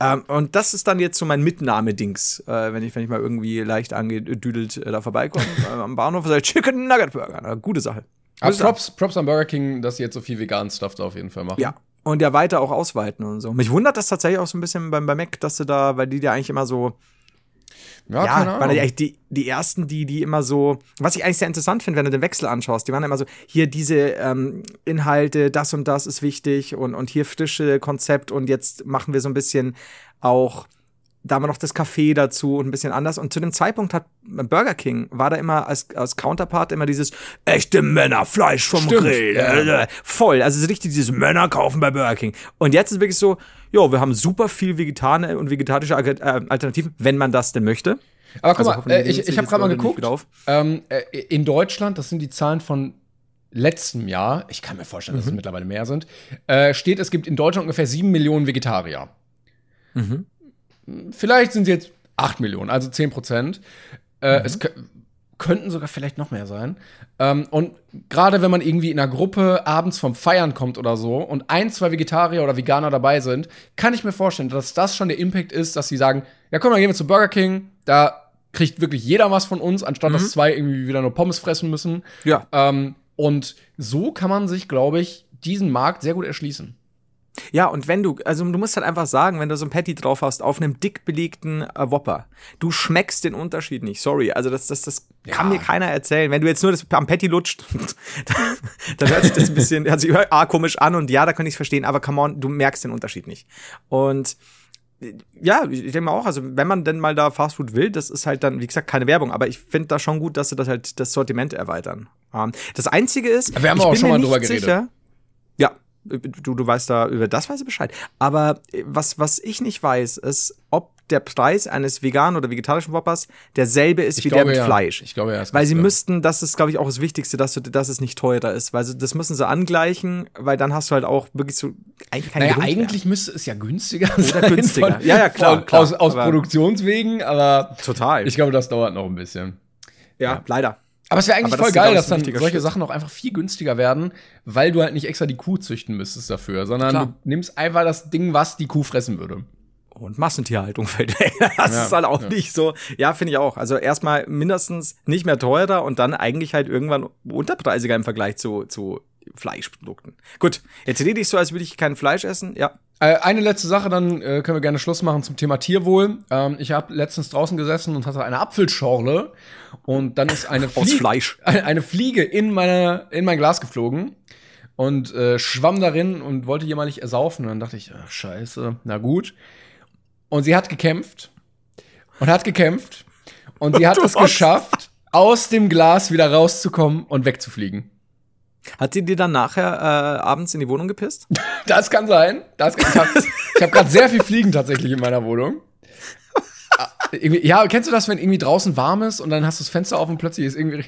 [SPEAKER 3] Ähm, und das ist dann jetzt so mein Mitnahmedings, äh, wenn ich wenn ich mal irgendwie leicht angedüdelt äh, da vorbeikomme äh, am Bahnhof, sage ich Chicken Nugget Burger, na, gute Sache.
[SPEAKER 2] Aber. Props, Props an Burger King, dass sie jetzt so viel veganen Stuff da auf jeden Fall machen.
[SPEAKER 3] Ja. Und ja weiter auch ausweiten und so. Mich wundert das tatsächlich auch so ein bisschen beim, beim Mac, dass du da, weil die ja eigentlich immer so,
[SPEAKER 2] ja,
[SPEAKER 3] ja,
[SPEAKER 2] keine
[SPEAKER 3] waren
[SPEAKER 2] Ahnung.
[SPEAKER 3] eigentlich die, die ersten, die, die immer so, was ich eigentlich sehr interessant finde, wenn du den Wechsel anschaust, die waren immer so, hier diese ähm, Inhalte, das und das ist wichtig und, und hier frische Konzept und jetzt machen wir so ein bisschen auch, da haben wir noch das Café dazu und ein bisschen anders. Und zu dem Zeitpunkt hat Burger King, war da immer als, als Counterpart immer dieses echte Männer, Fleisch vom
[SPEAKER 2] Stimmt,
[SPEAKER 3] Grill.
[SPEAKER 2] ja.
[SPEAKER 3] Äh, voll. Also so richtig dieses Männer kaufen bei Burger King. Und jetzt ist wirklich so, jo, wir haben super viel vegetane und vegetarische äh, Alternativen, wenn man das denn möchte.
[SPEAKER 2] Aber guck
[SPEAKER 3] Also
[SPEAKER 2] mal, äh, ich, ich habe gerade mal geguckt. Ähm, äh, in Deutschland, das sind die Zahlen von letztem Jahr, ich kann mir vorstellen,
[SPEAKER 3] Mhm.
[SPEAKER 2] dass es mittlerweile mehr sind, äh, steht, es gibt in Deutschland ungefähr 7 Millionen Vegetarier.
[SPEAKER 3] Mhm.
[SPEAKER 2] Vielleicht sind es jetzt 8 Millionen, also 10 Prozent. Äh,
[SPEAKER 3] Mhm.
[SPEAKER 2] Es kö- könnten sogar vielleicht noch mehr sein. Ähm, und gerade wenn man irgendwie in einer Gruppe abends vom Feiern kommt oder so und ein, zwei Vegetarier oder Veganer dabei sind, kann ich mir vorstellen, dass das schon der Impact ist, dass sie sagen, ja komm, dann gehen wir zu Burger King, da kriegt wirklich jeder was von uns, anstatt dass zwei irgendwie wieder nur Pommes fressen müssen.
[SPEAKER 3] Mhm. Ja.
[SPEAKER 2] Ähm, und so kann man sich, glaube ich, diesen Markt sehr gut erschließen.
[SPEAKER 3] Ja, und wenn du, also du musst halt einfach sagen, wenn du so ein Patty drauf hast auf einem dick belegten äh, Whopper, du schmeckst den Unterschied nicht. Sorry, also das, das, das kann mir keiner erzählen. Wenn du jetzt nur das am Patty lutscht, dann, dann hört sich das ein bisschen, hört sich A, komisch an und ja, da kann ich es verstehen, aber come on, du merkst den Unterschied nicht. Und ja, ich denke mal auch, also wenn man denn mal da Fastfood will, das ist halt dann, wie gesagt, keine Werbung, aber ich finde da schon gut, dass sie das halt das Sortiment erweitern. Ähm, das Einzige ist,
[SPEAKER 2] Wir haben auch schon mal drüber geredet.
[SPEAKER 3] Sicher, ja, du, du weißt da, über das weiß ich Bescheid. Aber äh, was, was ich nicht weiß, ist, ob der Preis eines veganen oder vegetarischen Whoppers derselbe ist
[SPEAKER 2] Ich
[SPEAKER 3] wie
[SPEAKER 2] glaube,
[SPEAKER 3] der mit
[SPEAKER 2] ja.
[SPEAKER 3] Fleisch.
[SPEAKER 2] Ich glaube, ja,
[SPEAKER 3] Weil sie
[SPEAKER 2] klar.
[SPEAKER 3] müssten, das ist, glaube ich, auch das Wichtigste, dass, du, dass es nicht teurer ist. Weil sie, das müssen sie angleichen, weil dann hast du halt auch wirklich so eigentlich keinen
[SPEAKER 2] Naja,
[SPEAKER 3] Grund mehr.
[SPEAKER 2] eigentlich müsste es ja günstiger sein.
[SPEAKER 3] günstiger.
[SPEAKER 2] Von,
[SPEAKER 3] Ja, ja, klar,
[SPEAKER 2] Von,
[SPEAKER 3] klar.
[SPEAKER 2] aus aus
[SPEAKER 3] Aber-
[SPEAKER 2] Produktionswegen, aber
[SPEAKER 3] Total.
[SPEAKER 2] ich glaube, das dauert noch ein bisschen.
[SPEAKER 3] ja, leider.
[SPEAKER 2] Aber es wäre eigentlich voll geil, dass dann solche
[SPEAKER 3] Schritt.
[SPEAKER 2] Sachen auch einfach viel günstiger werden, weil du halt nicht extra die Kuh züchten müsstest dafür, sondern
[SPEAKER 3] Klar.
[SPEAKER 2] du nimmst einfach das Ding, was die Kuh fressen würde.
[SPEAKER 3] Und Massentierhaltung fällt weg. Das
[SPEAKER 2] Ja,
[SPEAKER 3] ist halt auch
[SPEAKER 2] ja.
[SPEAKER 3] nicht so. Ja, finde ich auch. Also erstmal mindestens nicht mehr teurer und dann eigentlich halt irgendwann unterpreisiger im Vergleich zu, zu Fleischprodukten. Gut, jetzt rede ich so, als würde ich kein Fleisch essen. Ja.
[SPEAKER 2] Äh, eine letzte Sache, dann äh, können wir gerne Schluss machen zum Thema Tierwohl. Ähm, ich habe letztens draußen gesessen und hatte eine Apfelschorle und dann ist eine,
[SPEAKER 3] Aus
[SPEAKER 2] Flie-
[SPEAKER 3] Fleisch.
[SPEAKER 2] eine, eine Fliege in, meine, in mein Glas geflogen und äh, schwamm darin und wollte jemals ersaufen. Und dann dachte ich, ach, scheiße, na gut. Und sie hat gekämpft und hat gekämpft und sie hat es geschafft, aus dem Glas wieder rauszukommen und wegzufliegen.
[SPEAKER 3] Hat sie dir dann nachher äh, abends in die Wohnung gepisst?
[SPEAKER 2] Das kann sein. Das kann, ich habe hab gerade sehr viel Fliegen tatsächlich in meiner Wohnung. Ah, Ja, kennst du das, wenn irgendwie draußen warm ist und dann hast du das Fenster auf und plötzlich ist irgendwie.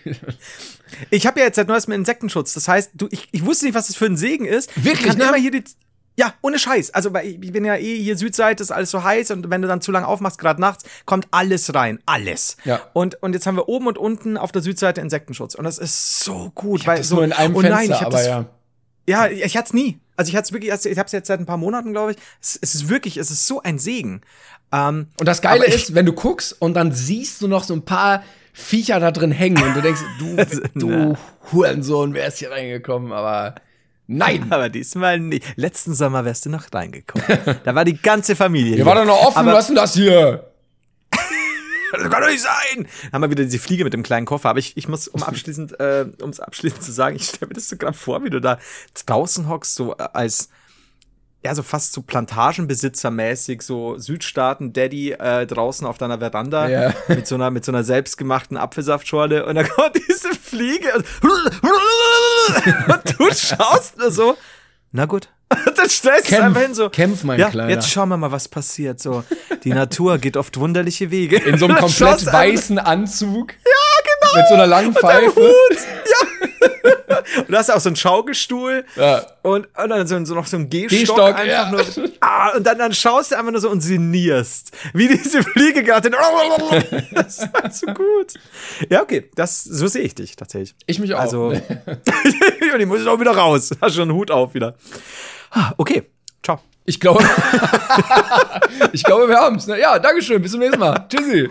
[SPEAKER 3] Ich habe ja jetzt seit neuestem Insektenschutz. Das heißt, du, ich, ich wusste nicht, was das für ein Segen ist.
[SPEAKER 2] Wirklich,
[SPEAKER 3] Ich kann
[SPEAKER 2] ne?
[SPEAKER 3] immer hier die. Ja, ohne Scheiß. Also, ich ich bin ja eh hier Südseite, ist alles so heiß und wenn du dann zu lange aufmachst, gerade nachts, kommt alles rein. Alles.
[SPEAKER 2] Ja.
[SPEAKER 3] Und, und jetzt haben wir oben und unten auf der Südseite Insektenschutz. Und das ist so gut.
[SPEAKER 2] Ich
[SPEAKER 3] weil
[SPEAKER 2] das
[SPEAKER 3] so,
[SPEAKER 2] nur in einem
[SPEAKER 3] oh
[SPEAKER 2] Fenster,
[SPEAKER 3] nein, ich hab
[SPEAKER 2] aber
[SPEAKER 3] das,
[SPEAKER 2] ja.
[SPEAKER 3] Ja, ich, ich hatte es nie. Also ich hatte es wirklich, ich habe es jetzt seit ein paar Monaten, glaube ich. Es, es ist wirklich, es ist so ein Segen. Ähm,
[SPEAKER 2] Und das Geile
[SPEAKER 3] ich-
[SPEAKER 2] ist, wenn du guckst und dann siehst du noch so ein paar Viecher da drin hängen und du denkst, du, du Hurensohn, wer ist hier reingekommen? Aber nein.
[SPEAKER 3] aber diesmal nicht. Letzten Sommer wärst du noch reingekommen. da war die ganze Familie.
[SPEAKER 2] Hier war doch noch offen,
[SPEAKER 3] Aber-
[SPEAKER 2] was ist denn das hier?
[SPEAKER 3] Das kann doch nicht sein! Dann haben wir wieder diese Fliege mit dem kleinen Koffer. Aber ich, ich muss, um abschließend, äh, um es abschließend zu sagen, ich stelle mir das so gerade vor, wie du da draußen hockst, so äh, als, ja, so fast so Plantagenbesitzer-mäßig, so Südstaaten-Daddy äh, draußen auf deiner Veranda
[SPEAKER 2] Ja.
[SPEAKER 3] mit so einer, mit so einer selbstgemachten Apfelsaftschorle und dann kommt diese Fliege und, und du schaust nur so, na gut. Und dann stellst du es einfach hin so.
[SPEAKER 2] kämpf, mein
[SPEAKER 3] ja,
[SPEAKER 2] Kleiner.
[SPEAKER 3] jetzt schauen wir mal, was passiert. So, die Natur geht oft wunderliche Wege.
[SPEAKER 2] In so einem komplett weißen Anzug. Ja, genau. Mit so einer langen Pfeife.
[SPEAKER 3] Und du hast auch so einen Schaukelstuhl
[SPEAKER 2] Ja.
[SPEAKER 3] und, und dann so, so noch so ein Gehstock,
[SPEAKER 2] Gehstock,
[SPEAKER 3] einfach
[SPEAKER 2] ja.
[SPEAKER 3] nur. Ah, und dann, dann schaust du einfach nur so und sinnierst. Wie diese Fliege gerade. Das ist halt so gut. Ja, okay. Das, so sehe ich dich tatsächlich.
[SPEAKER 2] Ich mich auch.
[SPEAKER 3] Also. und ich muss jetzt auch wieder raus. Hast schon einen Hut auf wieder. Ah, Okay. Ciao.
[SPEAKER 2] Ich glaube, ich glaube, wir haben's. Ne? Ja, Dankeschön. Bis zum nächsten Mal. Tschüssi.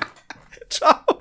[SPEAKER 3] Ciao.